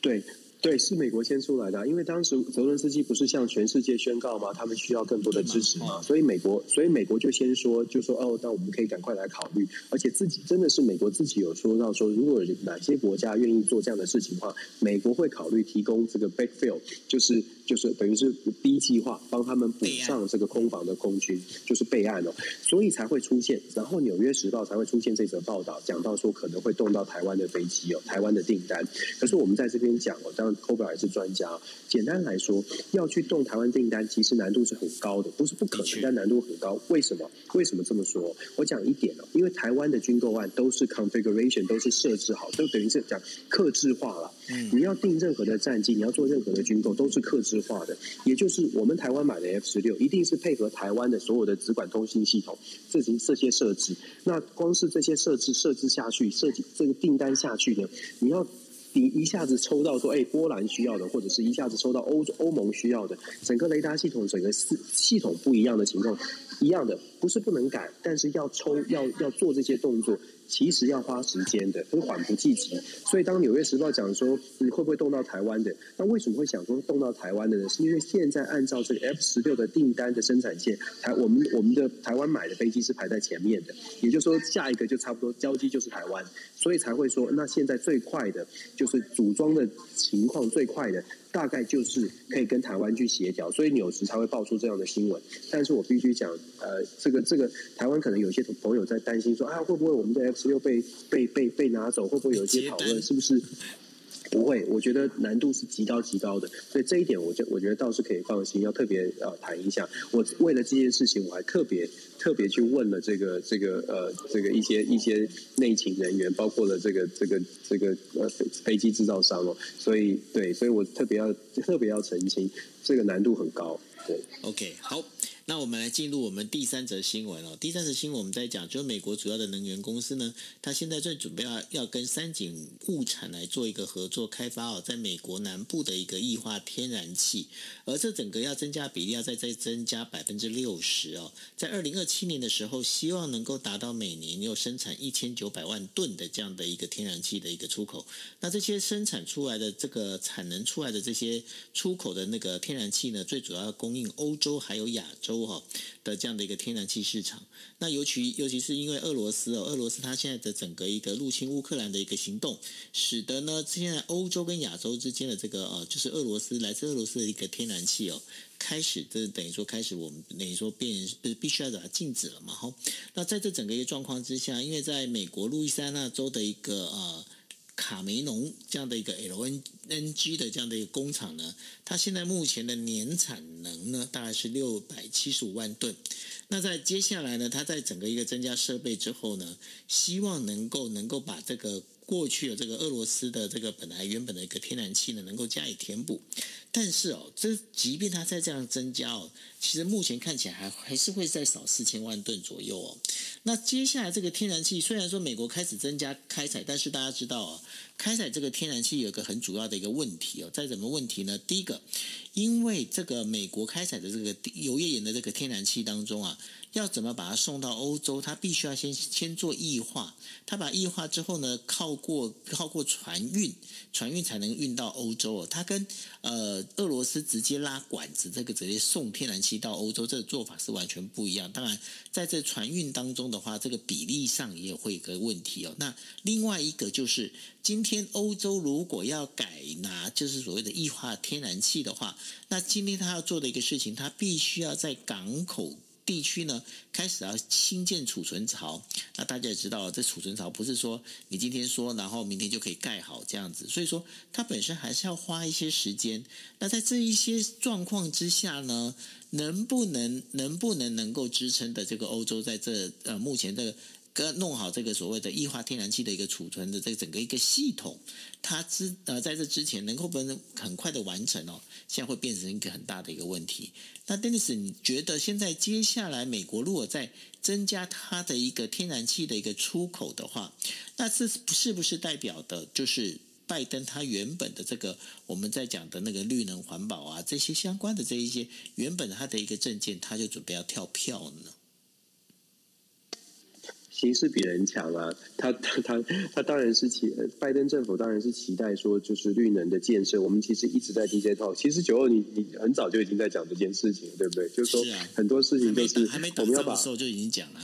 对。对，是美国先出来的，啊，因为当时泽伦斯基不是向全世界宣告吗？他们需要更多的支持嘛，所以美国，所以美国就先说，就说哦，那我们可以赶快来考虑，而且自己真的是美国自己有说到说，如果哪些国家愿意做这样的事情的话，美国会考虑提供这个 backfill，就是就是等于是 B 计划，帮他们补上这个空防的空军，就是备案哦，所以才会出现，然后《纽约时报》才会出现这则报道，讲到说可能会动到台湾的飞机哦，台湾的订单。可是我们在这边讲哦，当 Kobe 也是专家。简单来说，要去动台湾订单，其实难度是很高的，不是不可能，但难度很高。为什么？为什么这么说？我讲一点哦，因为台湾的军购案都是 configuration，都是设置好，就等于是讲克制化了。嗯你要订任何的战机，你要做任何的军购，都是克制化的。也就是我们台湾买的 F 十六，一定是配合台湾的所有的直管通信系统，这些这些设置。那光是这些设置设置下去，设计这个订单下去呢，你要。你一下子抽到说，哎，波兰需要的，或者是一下子抽到欧欧盟需要的，整个雷达系统整个系系统不一样的情况，一样的不是不能改，但是要抽要要做这些动作。其实要花时间的，都缓不济急。所以当《纽约时报》讲说你会不会动到台湾的，那为什么会想说动到台湾的呢？是因为现在按照这个 F 十六的订单的生产线，台我们我们的台湾买的飞机是排在前面的，也就是说下一个就差不多交机就是台湾，所以才会说那现在最快的就是组装的情况最快的。大概就是可以跟台湾去协调，所以纽时才会爆出这样的新闻。但是我必须讲，呃，这个这个台湾可能有些朋友在担心说，啊，会不会我们的 F 十六被被被被拿走？会不会有一些讨论？是不是？不会，我觉得难度是极高极高的，所以这一点我觉我觉得倒是可以放心，要特别呃谈一下。我为了这件事情，我还特别特别去问了这个这个呃这个一些一些内勤人员，包括了这个这个这个呃飞机制造商哦，所以对，所以我特别要特别要澄清，这个难度很高。对，OK，好。那我们来进入我们第三则新闻哦。第三则新闻我们在讲，就是美国主要的能源公司呢，它现在正准备要要跟三井物产来做一个合作开发哦，在美国南部的一个液化天然气，而这整个要增加比例要再再增加百分之六十哦，在二零二七年的时候，希望能够达到每年有生产一千九百万吨的这样的一个天然气的一个出口。那这些生产出来的这个产能出来的这些出口的那个天然气呢，最主要供应欧洲还有亚洲。哈的这样的一个天然气市场，那尤其尤其是因为俄罗斯哦，俄罗斯它现在的整个一个入侵乌克兰的一个行动，使得呢现在欧洲跟亚洲之间的这个呃，就是俄罗斯来自俄罗斯的一个天然气哦，开始这等于说开始我们等于说变必须要把它禁止了嘛，哈。那在这整个一个状况之下，因为在美国路易斯安那州的一个呃。卡梅隆这样的一个 LNG 的这样的一个工厂呢，它现在目前的年产能呢，大概是六百七十五万吨。那在接下来呢，它在整个一个增加设备之后呢，希望能够能够把这个过去的这个俄罗斯的这个本来原本的一个天然气呢，能够加以填补。但是哦，这即便它再这样增加哦，其实目前看起来还还是会再少四千万吨左右哦。那接下来这个天然气，虽然说美国开始增加开采，但是大家知道哦，开采这个天然气有一个很主要的一个问题哦，在什么问题呢？第一个，因为这个美国开采的这个油页岩的这个天然气当中啊。要怎么把它送到欧洲？它必须要先先做液化，它把液化之后呢，靠过靠过船运，船运才能运到欧洲哦。它跟呃俄罗斯直接拉管子，这个直接送天然气到欧洲，这个做法是完全不一样。当然，在这船运当中的话，这个比例上也会有个问题哦。那另外一个就是，今天欧洲如果要改拿就是所谓的液化天然气的话，那今天他要做的一个事情，他必须要在港口。地区呢，开始要新建储存槽，那大家也知道，这储存槽不是说你今天说，然后明天就可以盖好这样子，所以说它本身还是要花一些时间。那在这一些状况之下呢，能不能能不能能够支撑的这个欧洲在这呃目前这个。跟弄好这个所谓的液化天然气的一个储存的这整个一个系统，它之呃在这之前能够不能很快的完成哦，现在会变成一个很大的一个问题。那 Dennis，你觉得现在接下来美国如果在增加它的一个天然气的一个出口的话，那这是不是代表的就是拜登他原本的这个我们在讲的那个绿能环保啊这些相关的这一些原本他的一个政见，他就准备要跳票呢？形势比人强啊！他他他他当然是期，拜登政府当然是期待说，就是绿能的建设。我们其实一直在 DJ talk，其实九二你你很早就已经在讲这件事情，对不对？就是说很多事情都是我们要把时候就已经讲了。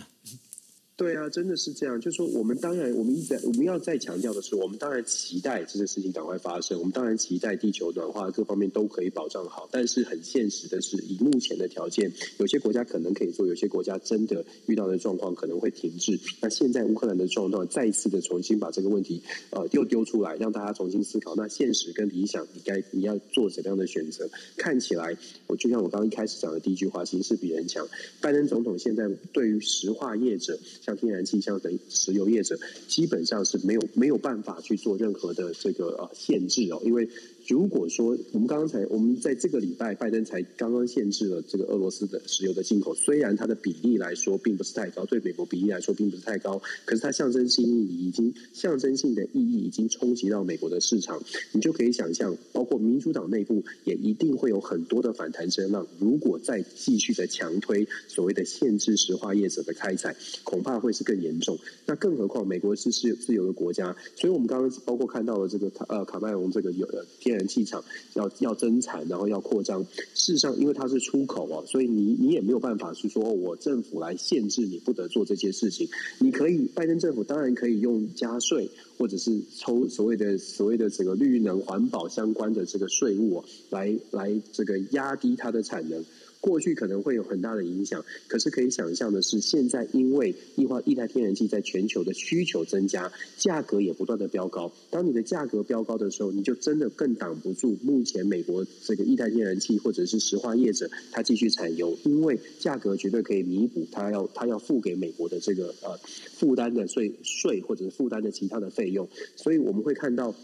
对啊，真的是这样。就是说，我们当然，我们一直在我们要再强调的是，我们当然期待这件事情赶快发生。我们当然期待地球暖化各方面都可以保障好。但是很现实的是，以目前的条件，有些国家可能可以做，有些国家真的遇到的状况可能会停滞。那现在乌克兰的状况，再一次的重新把这个问题呃又丢出来，让大家重新思考。那现实跟理想，你该你要做什么样的选择？看起来，我就像我刚刚一开始讲的第一句话，形势比人强。拜登总统现在对于石化业者。像天然气、像等石油业者，基本上是没有没有办法去做任何的这个呃限制哦，因为。如果说我们刚刚才我们在这个礼拜，拜登才刚刚限制了这个俄罗斯的石油的进口，虽然它的比例来说并不是太高，对美国比例来说并不是太高，可是它象征性意义已经象征性的意义已经冲击到美国的市场，你就可以想象，包括民主党内部也一定会有很多的反弹声浪。如果再继续的强推所谓的限制石化业者的开采，恐怕会是更严重。那更何况美国是是自由的国家，所以我们刚刚包括看到了这个卡呃卡麦隆这个有的天然气场要要增产，然后要扩张。事实上，因为它是出口哦，所以你你也没有办法去说，我政府来限制你不得做这些事情。你可以，拜登政府当然可以用加税，或者是抽所谓的所谓的这个绿能环保相关的这个税务哦，来来这个压低它的产能。过去可能会有很大的影响，可是可以想象的是，现在因为液化液态天然气在全球的需求增加，价格也不断的飙高。当你的价格飙高的时候，你就真的更挡不住目前美国这个液态天然气或者是石化业者他继续产油，因为价格绝对可以弥补他要他要付给美国的这个呃负担的税税或者是负担的其他的费用，所以我们会看到。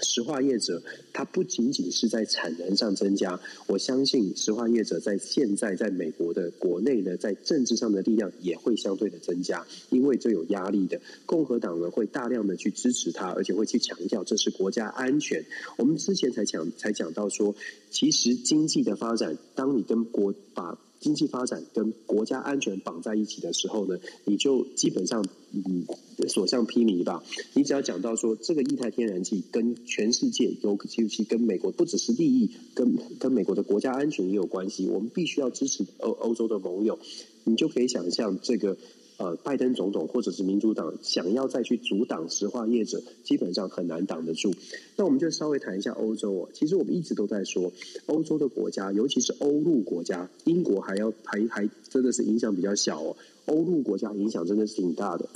石化业者，它不仅仅是在产能上增加，我相信石化业者在现在在美国的国内呢，在政治上的力量也会相对的增加，因为这有压力的。共和党呢会大量的去支持他，而且会去强调这是国家安全。我们之前才讲才讲到说，其实经济的发展，当你跟国把经济发展跟国家安全绑在一起的时候呢，你就基本上嗯所向披靡吧。你只要讲到说这个液态天然气跟全世界尤其跟美国不只是利益，跟跟美国的国家安全也有关系，我们必须要支持欧欧洲的盟友，你就可以想象这个。呃，拜登总统或者是民主党想要再去阻挡石化业者，基本上很难挡得住。那我们就稍微谈一下欧洲哦。其实我们一直都在说，欧洲的国家，尤其是欧陆国家，英国还要还还真的是影响比较小哦。欧陆国家影响真的是挺大的。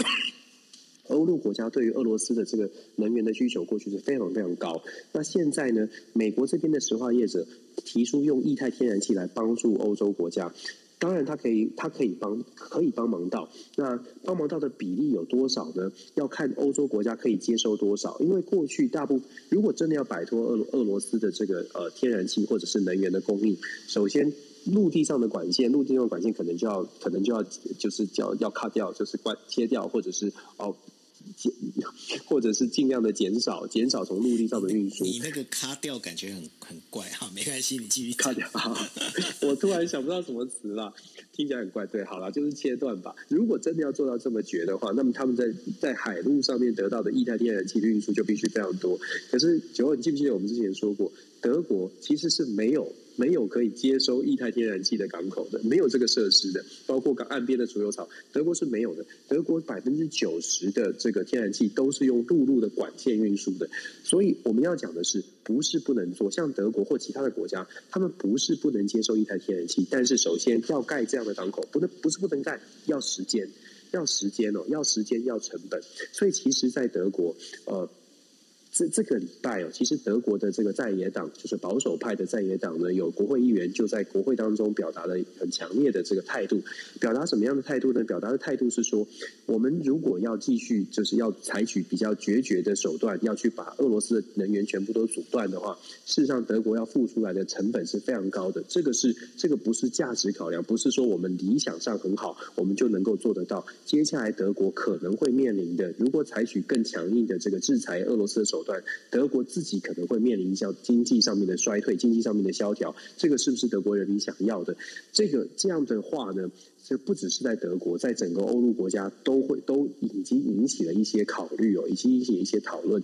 欧陆国家对于俄罗斯的这个能源的需求，过去是非常非常高。那现在呢，美国这边的石化业者提出用液态天然气来帮助欧洲国家。当然，他可以，它可以帮，可以帮忙到。那帮忙到的比例有多少呢？要看欧洲国家可以接收多少。因为过去大部分，如果真的要摆脱俄俄罗斯的这个呃天然气或者是能源的供应，首先陆地上的管线，陆地上的管线可能就要，可能就要，就是叫要卡掉，就是关切掉，或者是哦。减，或者是尽量的减少，减少从陆地上的运输。你那个卡掉感觉很很怪哈，没关系，你继续卡掉。我突然想不到什么词了，听起来很怪。对，好了，就是切断吧。如果真的要做到这么绝的话，那么他们在在海路上面得到的液态天然气的运输就必须非常多。可是九号，你记不记得我们之前说过，德国其实是没有。没有可以接收液态天然气的港口的，没有这个设施的，包括港岸边的储油槽，德国是没有的。德国百分之九十的这个天然气都是用陆路的管线运输的，所以我们要讲的是，不是不能做，像德国或其他的国家，他们不是不能接收液态天然气，但是首先要盖这样的港口，不能不是不能盖，要时间，要时间哦，要时间，要成本。所以其实，在德国，呃。这这个礼拜哦，其实德国的这个在野党，就是保守派的在野党呢，有国会议员就在国会当中表达了很强烈的这个态度。表达什么样的态度呢？表达的态度是说，我们如果要继续，就是要采取比较决绝的手段，要去把俄罗斯的能源全部都阻断的话，事实上德国要付出来的成本是非常高的。这个是这个不是价值考量，不是说我们理想上很好，我们就能够做得到。接下来德国可能会面临的，如果采取更强硬的这个制裁俄罗斯的手段。德国自己可能会面临一下经济上面的衰退，经济上面的萧条，这个是不是德国人民想要的？这个这样的话呢，这不只是在德国，在整个欧陆国家都会都已经引起了一些考虑哦，已经引起一些讨论。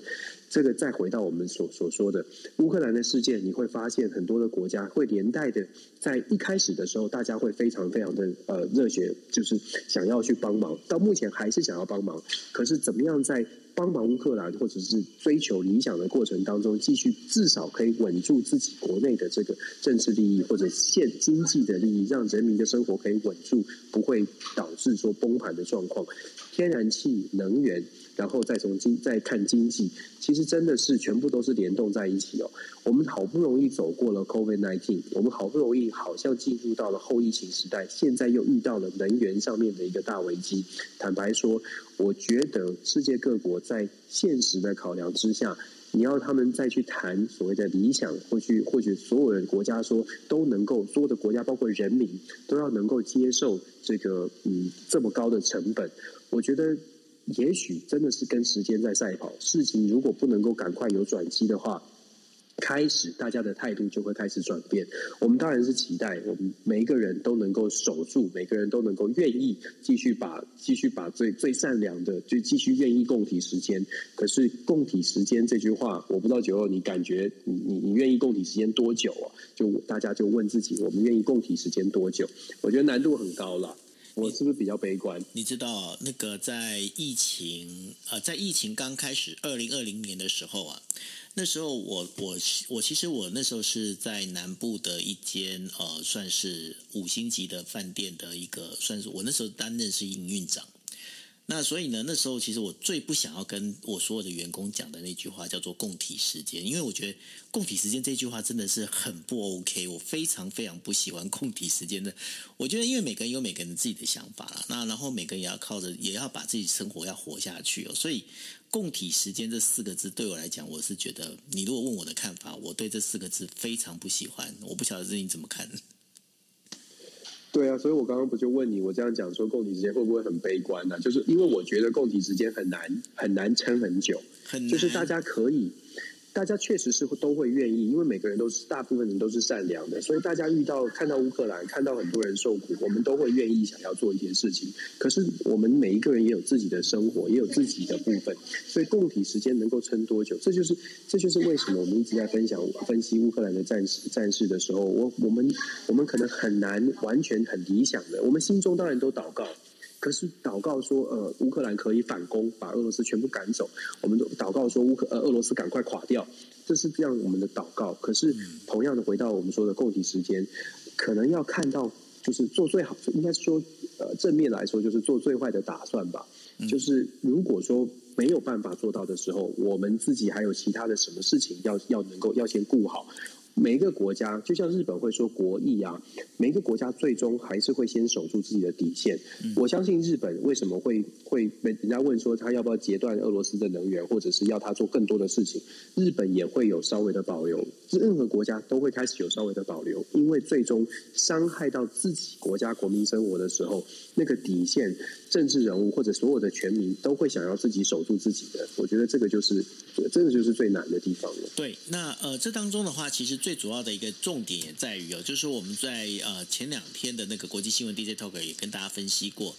这个再回到我们所所说的乌克兰的事件，你会发现很多的国家会连带的，在一开始的时候，大家会非常非常的呃热血，就是想要去帮忙，到目前还是想要帮忙，可是怎么样在？帮忙乌克兰，或者是追求理想的过程当中，继续至少可以稳住自己国内的这个政治利益，或者现经济的利益，让人民的生活可以稳住，不会导致说崩盘的状况。天然气、能源，然后再从经再看经济，其实真的是全部都是联动在一起哦。我们好不容易走过了 COVID-19，我们好不容易好像进入到了后疫情时代，现在又遇到了能源上面的一个大危机。坦白说，我觉得世界各国在现实的考量之下，你要他们再去谈所谓的理想，或许或许所有的国家说都能够，所有的国家包括人民都要能够接受这个嗯这么高的成本。我觉得，也许真的是跟时间在赛跑。事情如果不能够赶快有转机的话，开始大家的态度就会开始转变。我们当然是期待我们每一个人都能够守住，每个人都能够愿意继续把继续把最最善良的，就继续愿意共体时间。可是共体时间这句话，我不知道九二你感觉你你你愿意共体时间多久啊？就大家就问自己，我们愿意共体时间多久？我觉得难度很高了。我是不是比较悲观？你知道那个在疫情呃，在疫情刚开始二零二零年的时候啊，那时候我我我其实我那时候是在南部的一间呃，算是五星级的饭店的一个，算是我那时候担任是营运长。那所以呢，那时候其实我最不想要跟我所有的员工讲的那句话叫做“共体时间”，因为我觉得“共体时间”这句话真的是很不 OK，我非常非常不喜欢“共体时间”的。我觉得，因为每个人有每个人自己的想法啦，那然后每个人也要靠着，也要把自己生活要活下去哦。所以“共体时间”这四个字对我来讲，我是觉得，你如果问我的看法，我对这四个字非常不喜欢。我不晓得你怎么看。对啊，所以我刚刚不就问你，我这样讲说供体之间会不会很悲观呢？就是因为我觉得供体之间很难很难撑很久，很，就是大家可以。大家确实是都会愿意，因为每个人都是大部分人都是善良的，所以大家遇到看到乌克兰，看到很多人受苦，我们都会愿意想要做一件事情。可是我们每一个人也有自己的生活，也有自己的部分，所以共体时间能够撑多久？这就是这就是为什么我们一直在分享分析乌克兰的战士战士的时候，我我们我们可能很难完全很理想的，我们心中当然都祷告。可是祷告说，呃，乌克兰可以反攻，把俄罗斯全部赶走。我们都祷告说，乌克呃俄罗斯赶快垮掉，这是这样我们的祷告。可是同样的，回到我们说的供体时间，可能要看到就是做最好，应该说呃正面来说就是做最坏的打算吧。就是如果说没有办法做到的时候，我们自己还有其他的什么事情要要能够要先顾好。每一个国家，就像日本会说国义啊，每一个国家最终还是会先守住自己的底线。嗯、我相信日本为什么会会被人家问说他要不要截断俄罗斯的能源，或者是要他做更多的事情，日本也会有稍微的保留。任何国家都会开始有稍微的保留，因为最终伤害到自己国家国民生活的时候，那个底线，政治人物或者所有的全民都会想要自己守住自己的。我觉得这个就是真的就是最难的地方了。对，那呃，这当中的话，其实。最主要的一个重点也在于哦，就是我们在呃前两天的那个国际新闻 DJ Talk 也跟大家分析过，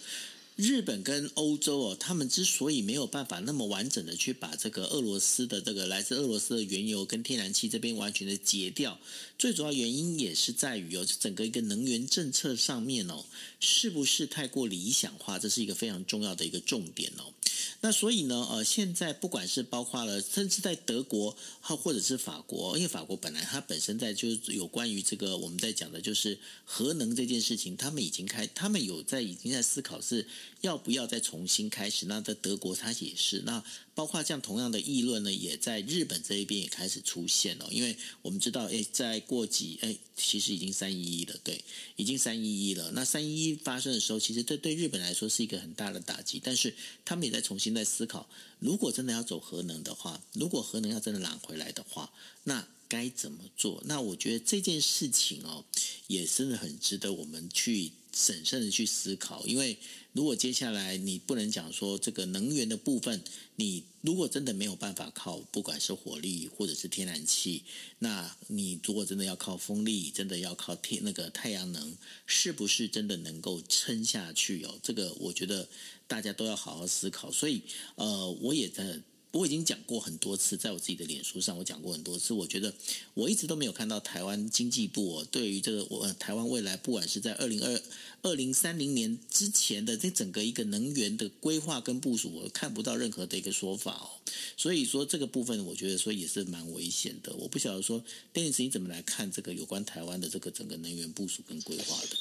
日本跟欧洲哦，他们之所以没有办法那么完整的去把这个俄罗斯的这个来自俄罗斯的原油跟天然气这边完全的截掉，最主要原因也是在于哦，整个一个能源政策上面哦，是不是太过理想化？这是一个非常重要的一个重点哦。那所以呢，呃，现在不管是包括了，甚至在德国，或者是法国，因为法国本来它本身在就有关于这个我们在讲的就是核能这件事情，他们已经开，他们有在已经在思考是要不要再重新开始。那在德国，它也是那。包括这样同样的议论呢，也在日本这一边也开始出现了。因为我们知道，诶，在过几，诶，其实已经三一一了，对，已经三一一了。那三一一发生的时候，其实这对日本来说是一个很大的打击。但是他们也在重新在思考，如果真的要走核能的话，如果核能要真的揽回来的话，那该怎么做？那我觉得这件事情哦，也真的很值得我们去审慎的去思考，因为。如果接下来你不能讲说这个能源的部分，你如果真的没有办法靠，不管是火力或者是天然气，那你如果真的要靠风力，真的要靠天那个太阳能，是不是真的能够撑下去哦？这个我觉得大家都要好好思考。所以，呃，我也在。我已经讲过很多次，在我自己的脸书上，我讲过很多次。我觉得我一直都没有看到台湾经济部对于这个我台湾未来，不管是在二零二二零三零年之前的这整个一个能源的规划跟部署，我看不到任何的一个说法哦。所以说这个部分，我觉得说也是蛮危险的。我不晓得说，Dennis 你怎么来看这个有关台湾的这个整个能源部署跟规划的？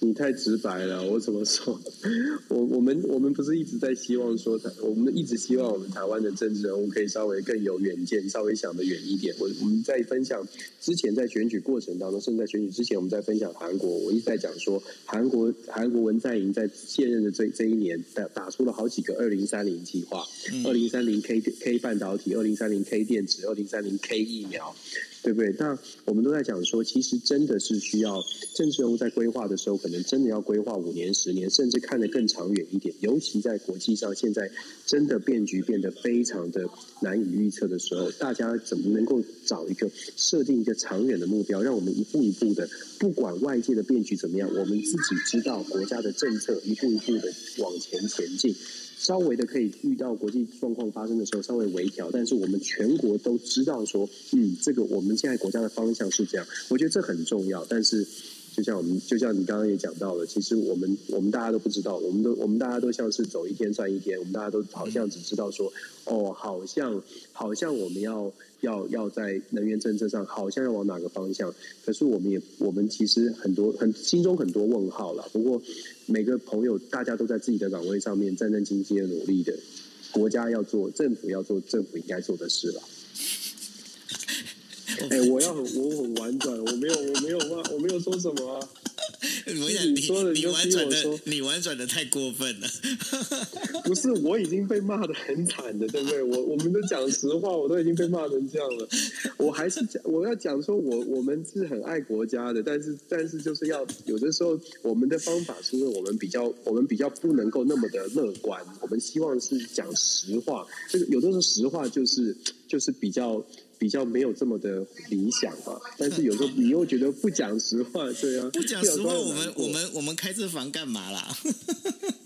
你太直白了，我怎么说？我我们我们不是一直在希望说，我们一直希望我们台湾的政治人物可以稍微更有远见，稍微想得远一点。我我们在分享之前在选举过程当中，甚至在选举之前，我们在分享韩国，我一直在讲说，韩国韩国文在寅在现任的这这一年打打出了好几个二零三零计划，二零三零 K K 半导体，二零三零 K 电池，二零三零 K 疫苗。对不对？那我们都在讲说，其实真的是需要政治人物在规划的时候，可能真的要规划五年、十年，甚至看得更长远一点。尤其在国际上，现在真的变局变得非常的难以预测的时候，大家怎么能够找一个设定一个长远的目标，让我们一步一步的，不管外界的变局怎么样，我们自己知道国家的政策，一步一步的往前前进。稍微的可以遇到国际状况发生的时候稍微微调，但是我们全国都知道说，嗯，这个我们现在国家的方向是这样，我觉得这很重要。但是，就像我们，就像你刚刚也讲到了，其实我们我们大家都不知道，我们都我们大家都像是走一天算一天，我们大家都好像只知道说，哦，好像好像我们要要要在能源政策上好像要往哪个方向，可是我们也我们其实很多很心中很多问号了。不过。每个朋友，大家都在自己的岗位上面战战兢兢的努力的，国家要做，政府要做，政府应该做的事了。哎，我要很，我很婉转，我没有，我没有骂，我没有说什么啊。我想你说的，你婉转的，你婉转的太过分了。不是，我已经被骂的很惨的，对不对？我我们都讲实话，我都已经被骂成这样了。我还是讲，我要讲说我我们是很爱国家的，但是但是就是要有的时候，我们的方法是因为我们比较我们比较不能够那么的乐观，我们希望是讲实话。这个有的时候实话就是就是比较。比较没有这么的理想吧，但是有时候你又觉得不讲实话，对啊，不讲实话，我们我们我们开这房干嘛啦？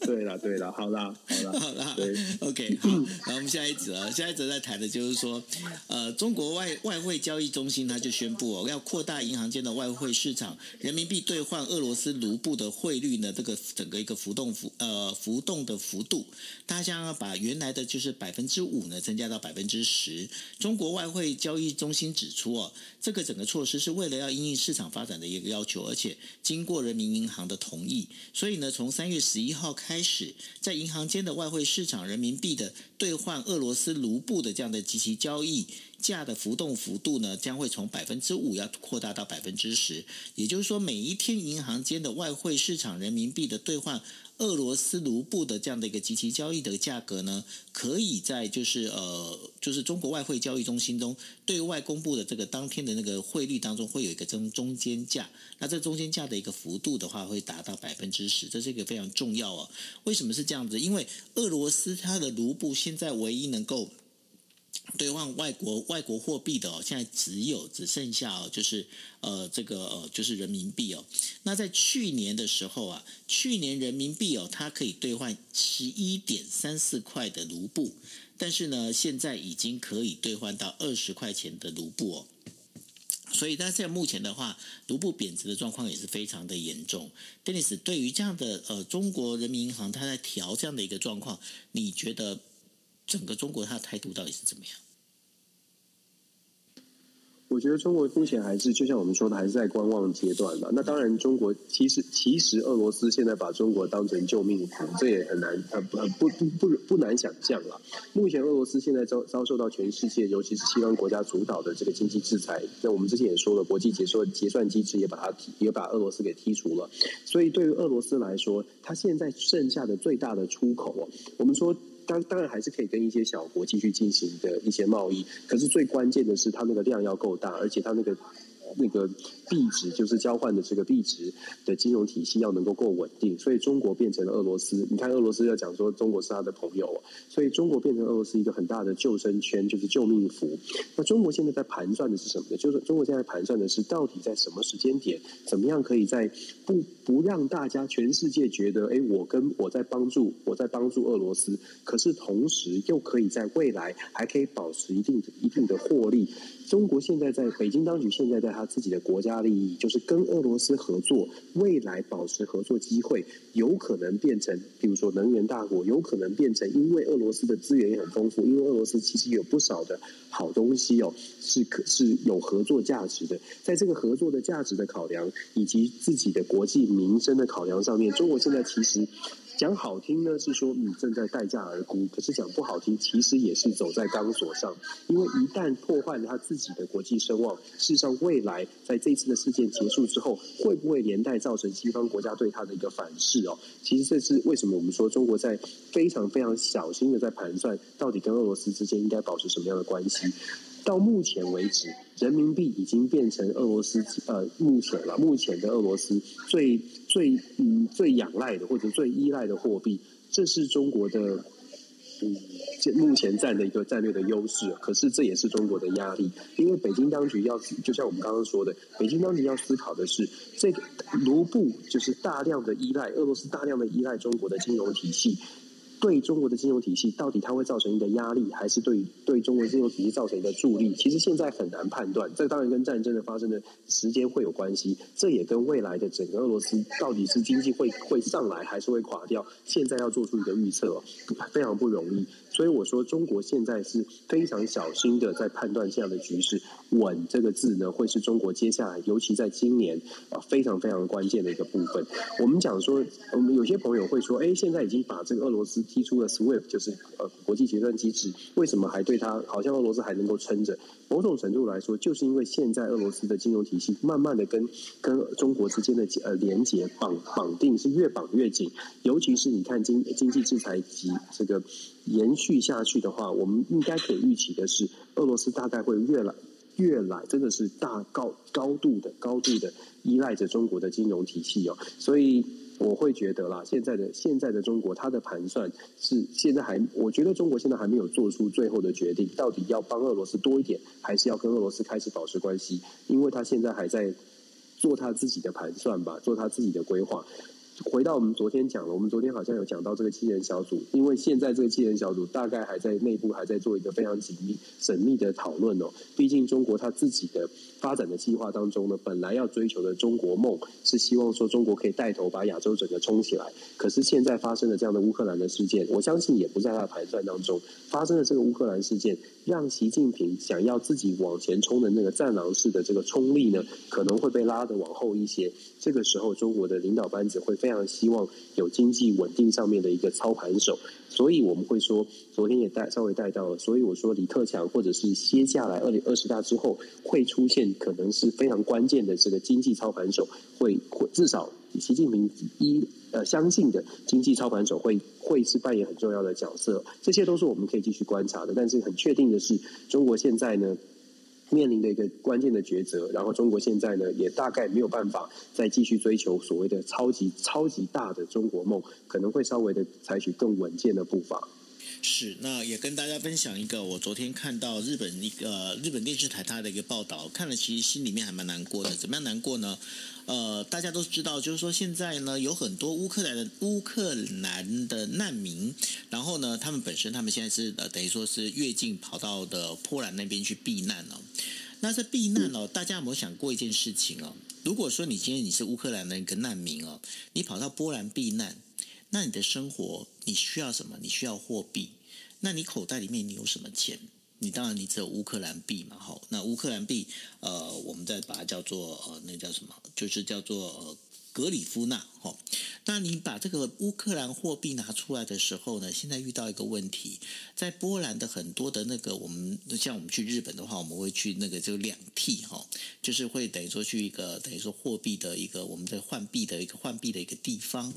对了对了，好啦好啦好啦对，OK 好，那我们下一则，下一则在谈的就是说，呃，中国外外汇交易中心它就宣布哦，要扩大银行间的外汇市场，人民币兑换俄罗斯卢布的汇率呢，这个整个一个浮动幅呃浮动的幅度，大家要把原来的就是百分之五呢增加到百分之十。中国外汇交易中心指出哦，这个整个措施是为了要因应市场发展的一个要求，而且经过人民银行的同意，所以呢，从三月十一号开。始在银行间的外汇市场，人民币的兑换俄罗斯卢布的这样的及其交易，价的浮动幅度呢，将会从百分之五要扩大到百分之十。也就是说，每一天银行间的外汇市场人民币的兑换俄罗斯卢布的这样的一个即期交易的价格呢，可以在就是呃，就是中国外汇交易中心中对外公布的这个当天的那个汇率当中，会有一个中中间价。那这中间价的一个幅度的话，会达到百分之十，这是一个非常重要哦。为什么是这样子？因为俄罗斯它的卢布现在唯一能够兑换外国外国货币的哦，现在只有只剩下哦，就是呃这个呃就是人民币哦。那在去年的时候啊，去年人民币哦，它可以兑换十一点三四块的卢布，但是呢，现在已经可以兑换到二十块钱的卢布哦。所以，但是目前的话，卢布贬值的状况也是非常的严重。Dennis，对于这样的呃中国人民银行，它在调这样的一个状况，你觉得？整个中国它的态度到底是怎么样？我觉得中国目前还是就像我们说的，还是在观望阶段吧。那当然，中国其实其实俄罗斯现在把中国当成救命符，这也很难呃不不不不不难想象了。目前俄罗斯现在遭遭受到全世界，尤其是西方国家主导的这个经济制裁。那我们之前也说了，国际结算结算机制也把它也把俄罗斯给剔除了。所以对于俄罗斯来说，它现在剩下的最大的出口哦，我们说。当当然还是可以跟一些小国继续进行的一些贸易，可是最关键的是它那个量要够大，而且它那个。那个币值就是交换的这个币值的金融体系要能够够稳定，所以中国变成了俄罗斯。你看俄罗斯要讲说中国是他的朋友，所以中国变成俄罗斯一个很大的救生圈，就是救命符。那中国现在在盘算的是什么呢？就是中国现在盘算的是到底在什么时间点，怎么样可以在不不让大家全世界觉得，哎，我跟我在帮助我在帮助俄罗斯，可是同时又可以在未来还可以保持一定一定的获利。中国现在在北京当局现在在他自己的国家利益，就是跟俄罗斯合作，未来保持合作机会，有可能变成，比如说能源大国，有可能变成，因为俄罗斯的资源也很丰富，因为俄罗斯其实有不少的好东西哦，是可是有合作价值的，在这个合作的价值的考量，以及自己的国际民生的考量上面，中国现在其实。讲好听呢是说你正在待价而沽，可是讲不好听，其实也是走在钢索上。因为一旦破坏了他自己的国际声望，事实上未来在这次的事件结束之后，会不会连带造成西方国家对他的一个反噬哦？其实这是为什么我们说中国在非常非常小心的在盘算，到底跟俄罗斯之间应该保持什么样的关系。到目前为止，人民币已经变成俄罗斯呃，目前了，目前的俄罗斯最最嗯最仰赖的或者最依赖的货币，这是中国的嗯目前占的一个战略的优势。可是这也是中国的压力，因为北京当局要就像我们刚刚说的，北京当局要思考的是，这个卢布就是大量的依赖俄罗斯，大量的依赖中国的金融体系。对中国的金融体系，到底它会造成一个压力，还是对对中国金融体系造成一个助力？其实现在很难判断。这当然跟战争的发生的时间会有关系，这也跟未来的整个俄罗斯到底是经济会会上来，还是会垮掉，现在要做出一个预测，非常不容易。所以我说，中国现在是非常小心的在判断这样的局势。稳这个字呢，会是中国接下来，尤其在今年啊，非常非常关键的一个部分。我们讲说，我们有些朋友会说，哎，现在已经把这个俄罗斯踢出了 SWIFT，就是呃国际结算机制，为什么还对它好像俄罗斯还能够撑着？某种程度来说，就是因为现在俄罗斯的金融体系慢慢的跟跟中国之间的呃连接绑绑定是越绑越紧，尤其是你看经经济制裁及这个延续下去的话，我们应该可以预期的是，俄罗斯大概会越来。越来真的是大高高度的高度的依赖着中国的金融体系哦，所以我会觉得啦，现在的现在的中国，他的盘算是现在还，我觉得中国现在还没有做出最后的决定，到底要帮俄罗斯多一点，还是要跟俄罗斯开始保持关系？因为他现在还在做他自己的盘算吧，做他自己的规划。回到我们昨天讲了，我们昨天好像有讲到这个七人小组，因为现在这个七人小组大概还在内部还在做一个非常紧密、缜密的讨论哦。毕竟中国它自己的发展的计划当中呢，本来要追求的中国梦是希望说中国可以带头把亚洲整个冲起来。可是现在发生了这样的乌克兰的事件，我相信也不在他的盘算当中。发生了这个乌克兰事件，让习近平想要自己往前冲的那个战狼式的这个冲力呢，可能会被拉得往后一些。这个时候，中国的领导班子会非非常希望有经济稳定上面的一个操盘手。所以我们会说，昨天也带稍微带到了。所以我说，李克强或者是接下来二零二十大之后会出现可能是非常关键的这个经济操盘手，会会至少习近平一呃相信的经济操盘手会会是扮演很重要的角色。这些都是我们可以继续观察的。但是很确定的是，中国现在呢，面临的一个关键的抉择，然后中国现在呢，也大概没有办法再继续追求所谓的超级超级大的中国梦，可能会稍微的采取更稳健的步伐。是，那也跟大家分享一个，我昨天看到日本一个日本电视台它的一个报道，看了其实心里面还蛮难过的。怎么样难过呢？呃，大家都知道，就是说现在呢，有很多乌克兰的乌克兰的难民，然后呢，他们本身他们现在是呃等于说是越境跑到的波兰那边去避难哦。那这避难哦，大家有没有想过一件事情哦？如果说你今天你是乌克兰的一个难民哦，你跑到波兰避难。那你的生活你需要什么？你需要货币。那你口袋里面你有什么钱？你当然你只有乌克兰币嘛，好。那乌克兰币，呃，我们再把它叫做呃，那叫什么？就是叫做呃格里夫纳，好。那你把这个乌克兰货币拿出来的时候呢，现在遇到一个问题，在波兰的很多的那个，我们像我们去日本的话，我们会去那个就两替哈，就是会等于说去一个等于说货币的一个我们的换币的一个换币的一个地方。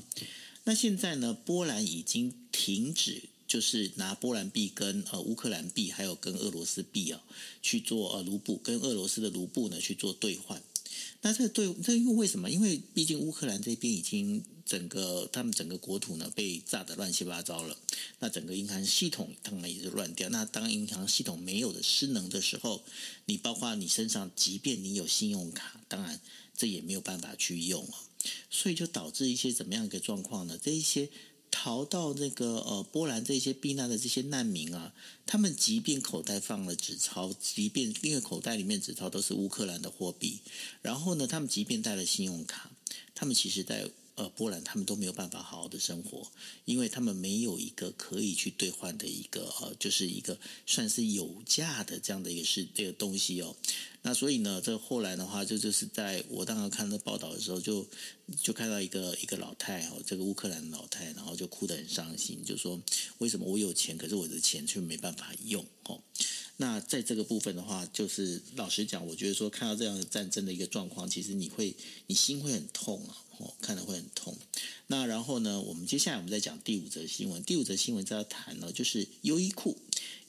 那现在呢，波兰已经停止，就是拿波兰币跟呃乌克兰币，还有跟俄罗斯币啊去做呃卢布，跟俄罗斯的卢布呢去做兑换。那这对这因为为什么？因为毕竟乌克兰这边已经整个他们整个国土呢被炸得乱七八糟了，那整个银行系统当然也是乱掉。那当银行系统没有的失能的时候，你包括你身上，即便你有信用卡，当然这也没有办法去用啊。所以就导致一些怎么样一个状况呢？这一些逃到那个呃波兰这些避难的这些难民啊，他们即便口袋放了纸钞，即便因为口袋里面纸钞都是乌克兰的货币，然后呢，他们即便带了信用卡，他们其实在呃波兰他们都没有办法好好的生活，因为他们没有一个可以去兑换的一个呃，就是一个算是有价的这样的一个是这个东西哦。那所以呢，这后来的话，就就是在我当时看那报道的时候，就就看到一个一个老太哦，这个乌克兰老太，然后就哭得很伤心，就说为什么我有钱，可是我的钱却没办法用哦。那在这个部分的话，就是老实讲，我觉得说看到这样的战争的一个状况，其实你会你心会很痛啊，哦，看了会很痛。那然后呢，我们接下来我们再讲第五则新闻，第五则新闻在谈呢，就是优衣库。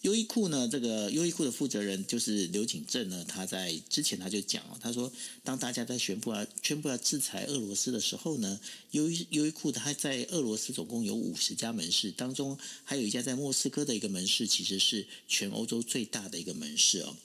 优衣库呢，这个优衣库的负责人就是刘景正呢，他在之前他就讲了，他说，当大家在宣布啊宣布要制裁俄罗斯的时候呢，优衣优衣库他在俄罗斯总共有五十家门市，当中还有一家在莫斯科的一个门市，其实是全欧洲最大的一个门市哦。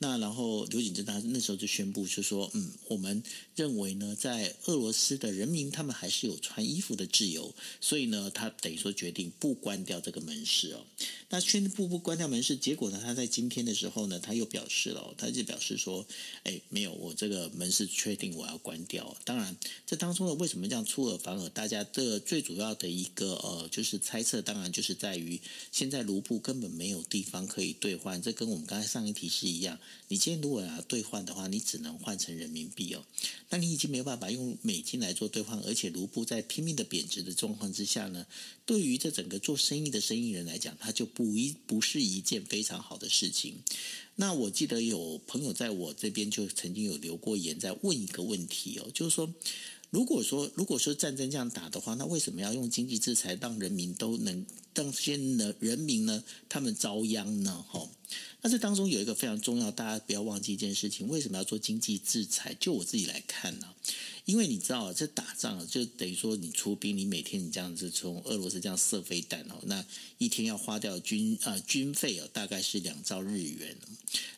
那然后刘景正他那时候就宣布就说，嗯，我们认为呢，在俄罗斯的人民他们还是有穿衣服的自由，所以呢，他等于说决定不关掉这个门市哦。那宣布不关掉门市，结果呢，他在今天的时候呢，他又表示了，他就表示说，哎，没有，我这个门市确定我要关掉。当然，这当中呢，为什么这样出尔反尔？大家这最主要的一个呃，就是猜测，当然就是在于现在卢布根本没有地方可以兑换，这跟我们刚才上一题是一样。你今天如果要兑换的话，你只能换成人民币哦。那你已经没有办法用美金来做兑换，而且卢布在拼命的贬值的状况之下呢，对于这整个做生意的生意人来讲，他就不一不是一件非常好的事情。那我记得有朋友在我这边就曾经有留过言，在问一个问题哦，就是说，如果说如果说战争这样打的话，那为什么要用经济制裁让人民都能让这些呢人民呢他们遭殃呢？哈？那这当中有一个非常重要，大家不要忘记一件事情：为什么要做经济制裁？就我自己来看呢，因为你知道，这打仗就等于说你出兵，你每天你这样子从俄罗斯这样射飞弹哦，那一天要花掉军啊、军费哦，大概是两兆日元。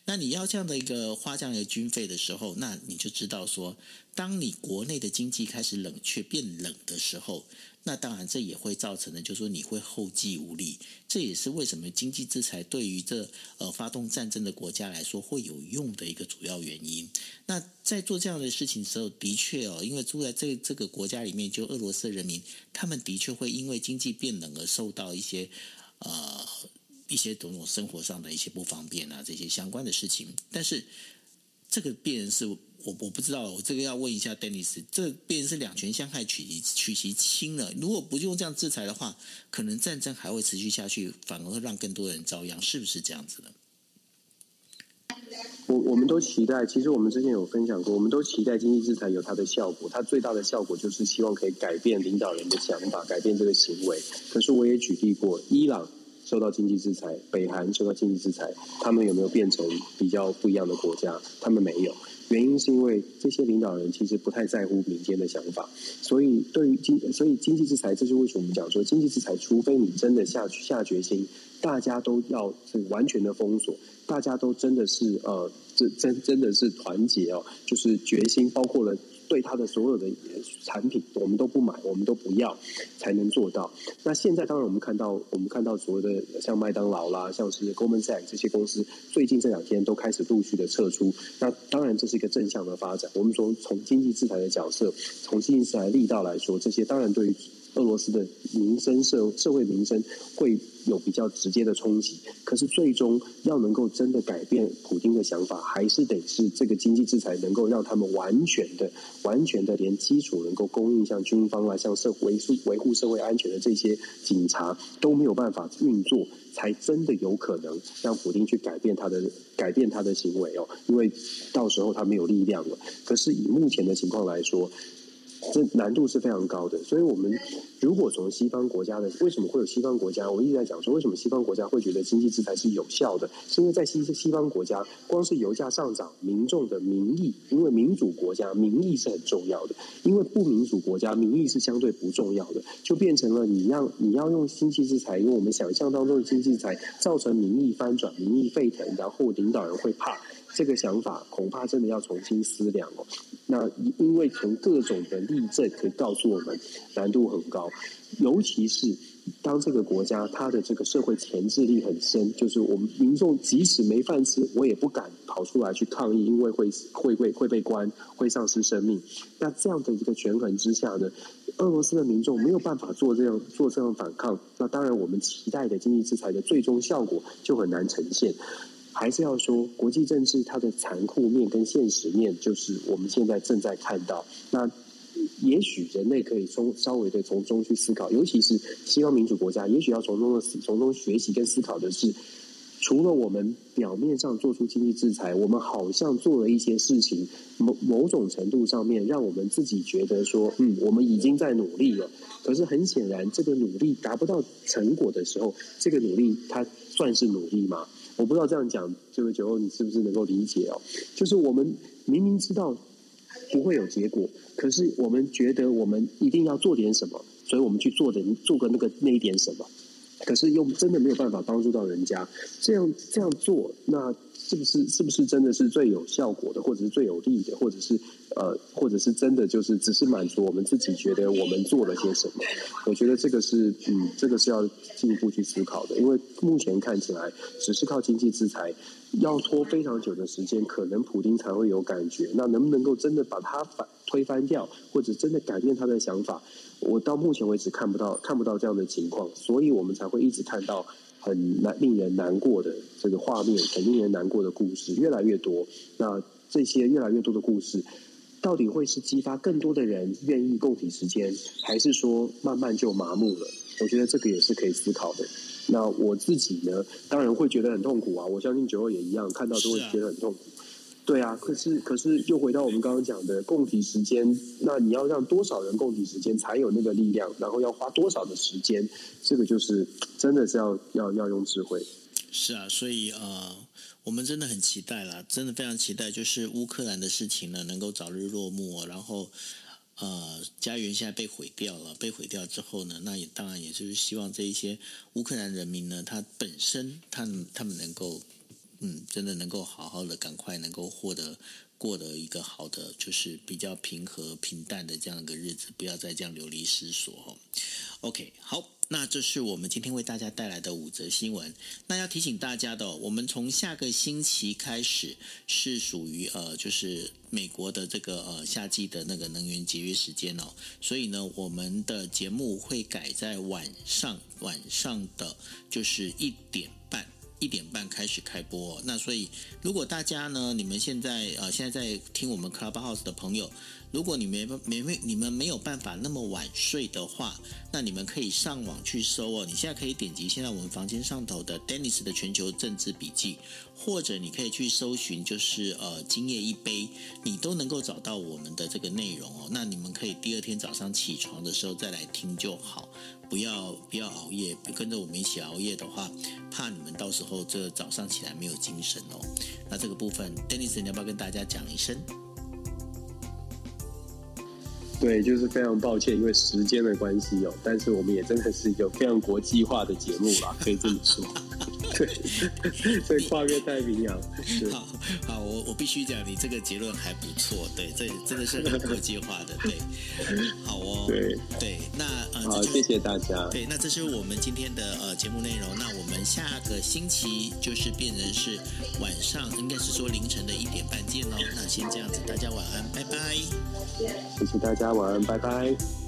那你要这样的一个花这样的军费的时候，那你就知道说，当你国内的经济开始冷却变冷的时候。那当然，这也会造成的，就是说你会后继无力。这也是为什么经济制裁对于这呃发动战争的国家来说会有用的一个主要原因。那在做这样的事情的时候，的确哦，因为住在这这个国家里面，就俄罗斯人民，他们的确会因为经济变冷而受到一些呃一些种种生活上的一些不方便啊，这些相关的事情。但是这个病人是我我不知道，我这个要问一下 Dennis，这病人是两权相害取其取其轻了。如果不用这样制裁的话，可能战争还会持续下去，反而会让更多人遭殃，是不是这样子的？我我们都期待，其实我们之前有分享过，我们都期待经济制裁有它的效果，它最大的效果就是希望可以改变领导人的想法，改变这个行为。可是我也举例过，伊朗受到经济制裁，北韩受到经济制裁，他们有没有变成比较不一样的国家？他们没有，原因是因为这些领导人其实不太在乎民间的想法，所以对于经，所以经济制裁，这是为什么我们讲说经济制裁，除非你真的下下决心。大家都要是完全的封锁，大家都真的是呃，这真真的是团结哦，就是决心，包括了对他的所有的产品，我们都不买，我们都不要，才能做到。那现在当然我们看到，我们看到所谓的像麦当劳啦，像是 Goldman Sachs 这些公司，最近这两天都开始陆续的撤出。那当然这是一个正向的发展。我们说从经济制裁的角色，从经济制裁力道来说，这些当然对于。俄罗斯的民生社社会民生会有比较直接的冲击，可是最终要能够真的改变普京的想法，还是得是这个经济制裁能够让他们完全的、完全的连基础能够供应，像军方啊、像社维护维护社会安全的这些警察都没有办法运作，才真的有可能让普京去改变他的改变他的行为哦，因为到时候他没有力量了。可是以目前的情况来说。这难度是非常高的，所以，我们如果从西方国家的为什么会有西方国家？我一直在讲说，为什么西方国家会觉得经济制裁是有效的？是因为在西西方国家，光是油价上涨，民众的民意，因为民主国家民意是很重要的，因为不民主国家民意是相对不重要的，就变成了你让你要用经济制裁，因为我们想象当中的经济制裁造成民意翻转、民意沸腾，然后领导人会怕。这个想法恐怕真的要重新思量哦。那因为从各种的例证可以告诉我们，难度很高，尤其是当这个国家它的这个社会钳制力很深，就是我们民众即使没饭吃，我也不敢跑出来去抗议，因为会会会会被关，会丧失生命。那这样的一个权衡之下呢，俄罗斯的民众没有办法做这样做这样反抗，那当然我们期待的经济制裁的最终效果就很难呈现。还是要说，国际政治它的残酷面跟现实面，就是我们现在正在看到。那也许人类可以从稍微的从中去思考，尤其是西方民主国家，也许要从中的从中学习跟思考的是，除了我们表面上做出经济制裁，我们好像做了一些事情，某某种程度上面让我们自己觉得说，嗯，我们已经在努力了。可是很显然，这个努力达不到成果的时候，这个努力它算是努力吗？我不知道这样讲，这位酒后你是不是能够理解哦？就是我们明明知道不会有结果，可是我们觉得我们一定要做点什么，所以我们去做点做个那个那一点什么，可是又真的没有办法帮助到人家。这样这样做，那是不是是不是真的是最有效果的，或者是最有利的，或者是？呃，或者是真的就是只是满足我们自己觉得我们做了些什么？我觉得这个是嗯，这个是要进一步去思考的。因为目前看起来，只是靠经济制裁，要拖非常久的时间，可能普丁才会有感觉。那能不能够真的把它反推翻掉，或者真的改变他的想法？我到目前为止看不到看不到这样的情况，所以我们才会一直看到很难令人难过的这个画面，很令人难过的故事越来越多。那这些越来越多的故事。到底会是激发更多的人愿意共体时间，还是说慢慢就麻木了？我觉得这个也是可以思考的。那我自己呢，当然会觉得很痛苦啊！我相信九二也一样，看到都会觉得很痛苦。对啊，可是可是又回到我们刚刚讲的供体时间，那你要让多少人供体时间才有那个力量？然后要花多少的时间？这个就是真的是要要要用智慧。是啊，所以呃。我们真的很期待啦，真的非常期待，就是乌克兰的事情呢能够早日落幕，然后呃，家园现在被毁掉了，被毁掉之后呢，那也当然也就是希望这一些乌克兰人民呢，他本身他他们能够嗯，真的能够好好的赶快能够获得过得一个好的，就是比较平和平淡的这样一个日子，不要再这样流离失所。OK，好。那这是我们今天为大家带来的五则新闻。那要提醒大家的，我们从下个星期开始是属于呃，就是美国的这个呃夏季的那个能源节约时间哦。所以呢，我们的节目会改在晚上，晚上的就是一点。一点半开始开播，那所以，如果大家呢，你们现在呃现在在听我们 Clubhouse 的朋友，如果你没没没你们没有办法那么晚睡的话，那你们可以上网去搜哦。你现在可以点击现在我们房间上头的 Dennis 的全球政治笔记，或者你可以去搜寻就是呃今夜一杯，你都能够找到我们的这个内容哦。那你们可以第二天早上起床的时候再来听就好。不要不要熬夜，跟着我们一起熬夜的话，怕你们到时候这早上起来没有精神哦。那这个部分，Dennis，你要不要跟大家讲一声？对，就是非常抱歉，因为时间的关系哦。但是我们也真的是一个非常国际化的节目啦，可以这么说。对，所以跨越太平洋。好好，我我必须讲，你这个结论还不错。对，这真的是很国际化的。对，好哦。对对，那呃，好，谢谢大家。对，那这是我们今天的呃节目内容。那我们下个星期就是变成是晚上，应该是说凌晨的一点半见喽。那先这样子，大家晚安，拜拜。谢谢大家，晚安，拜拜。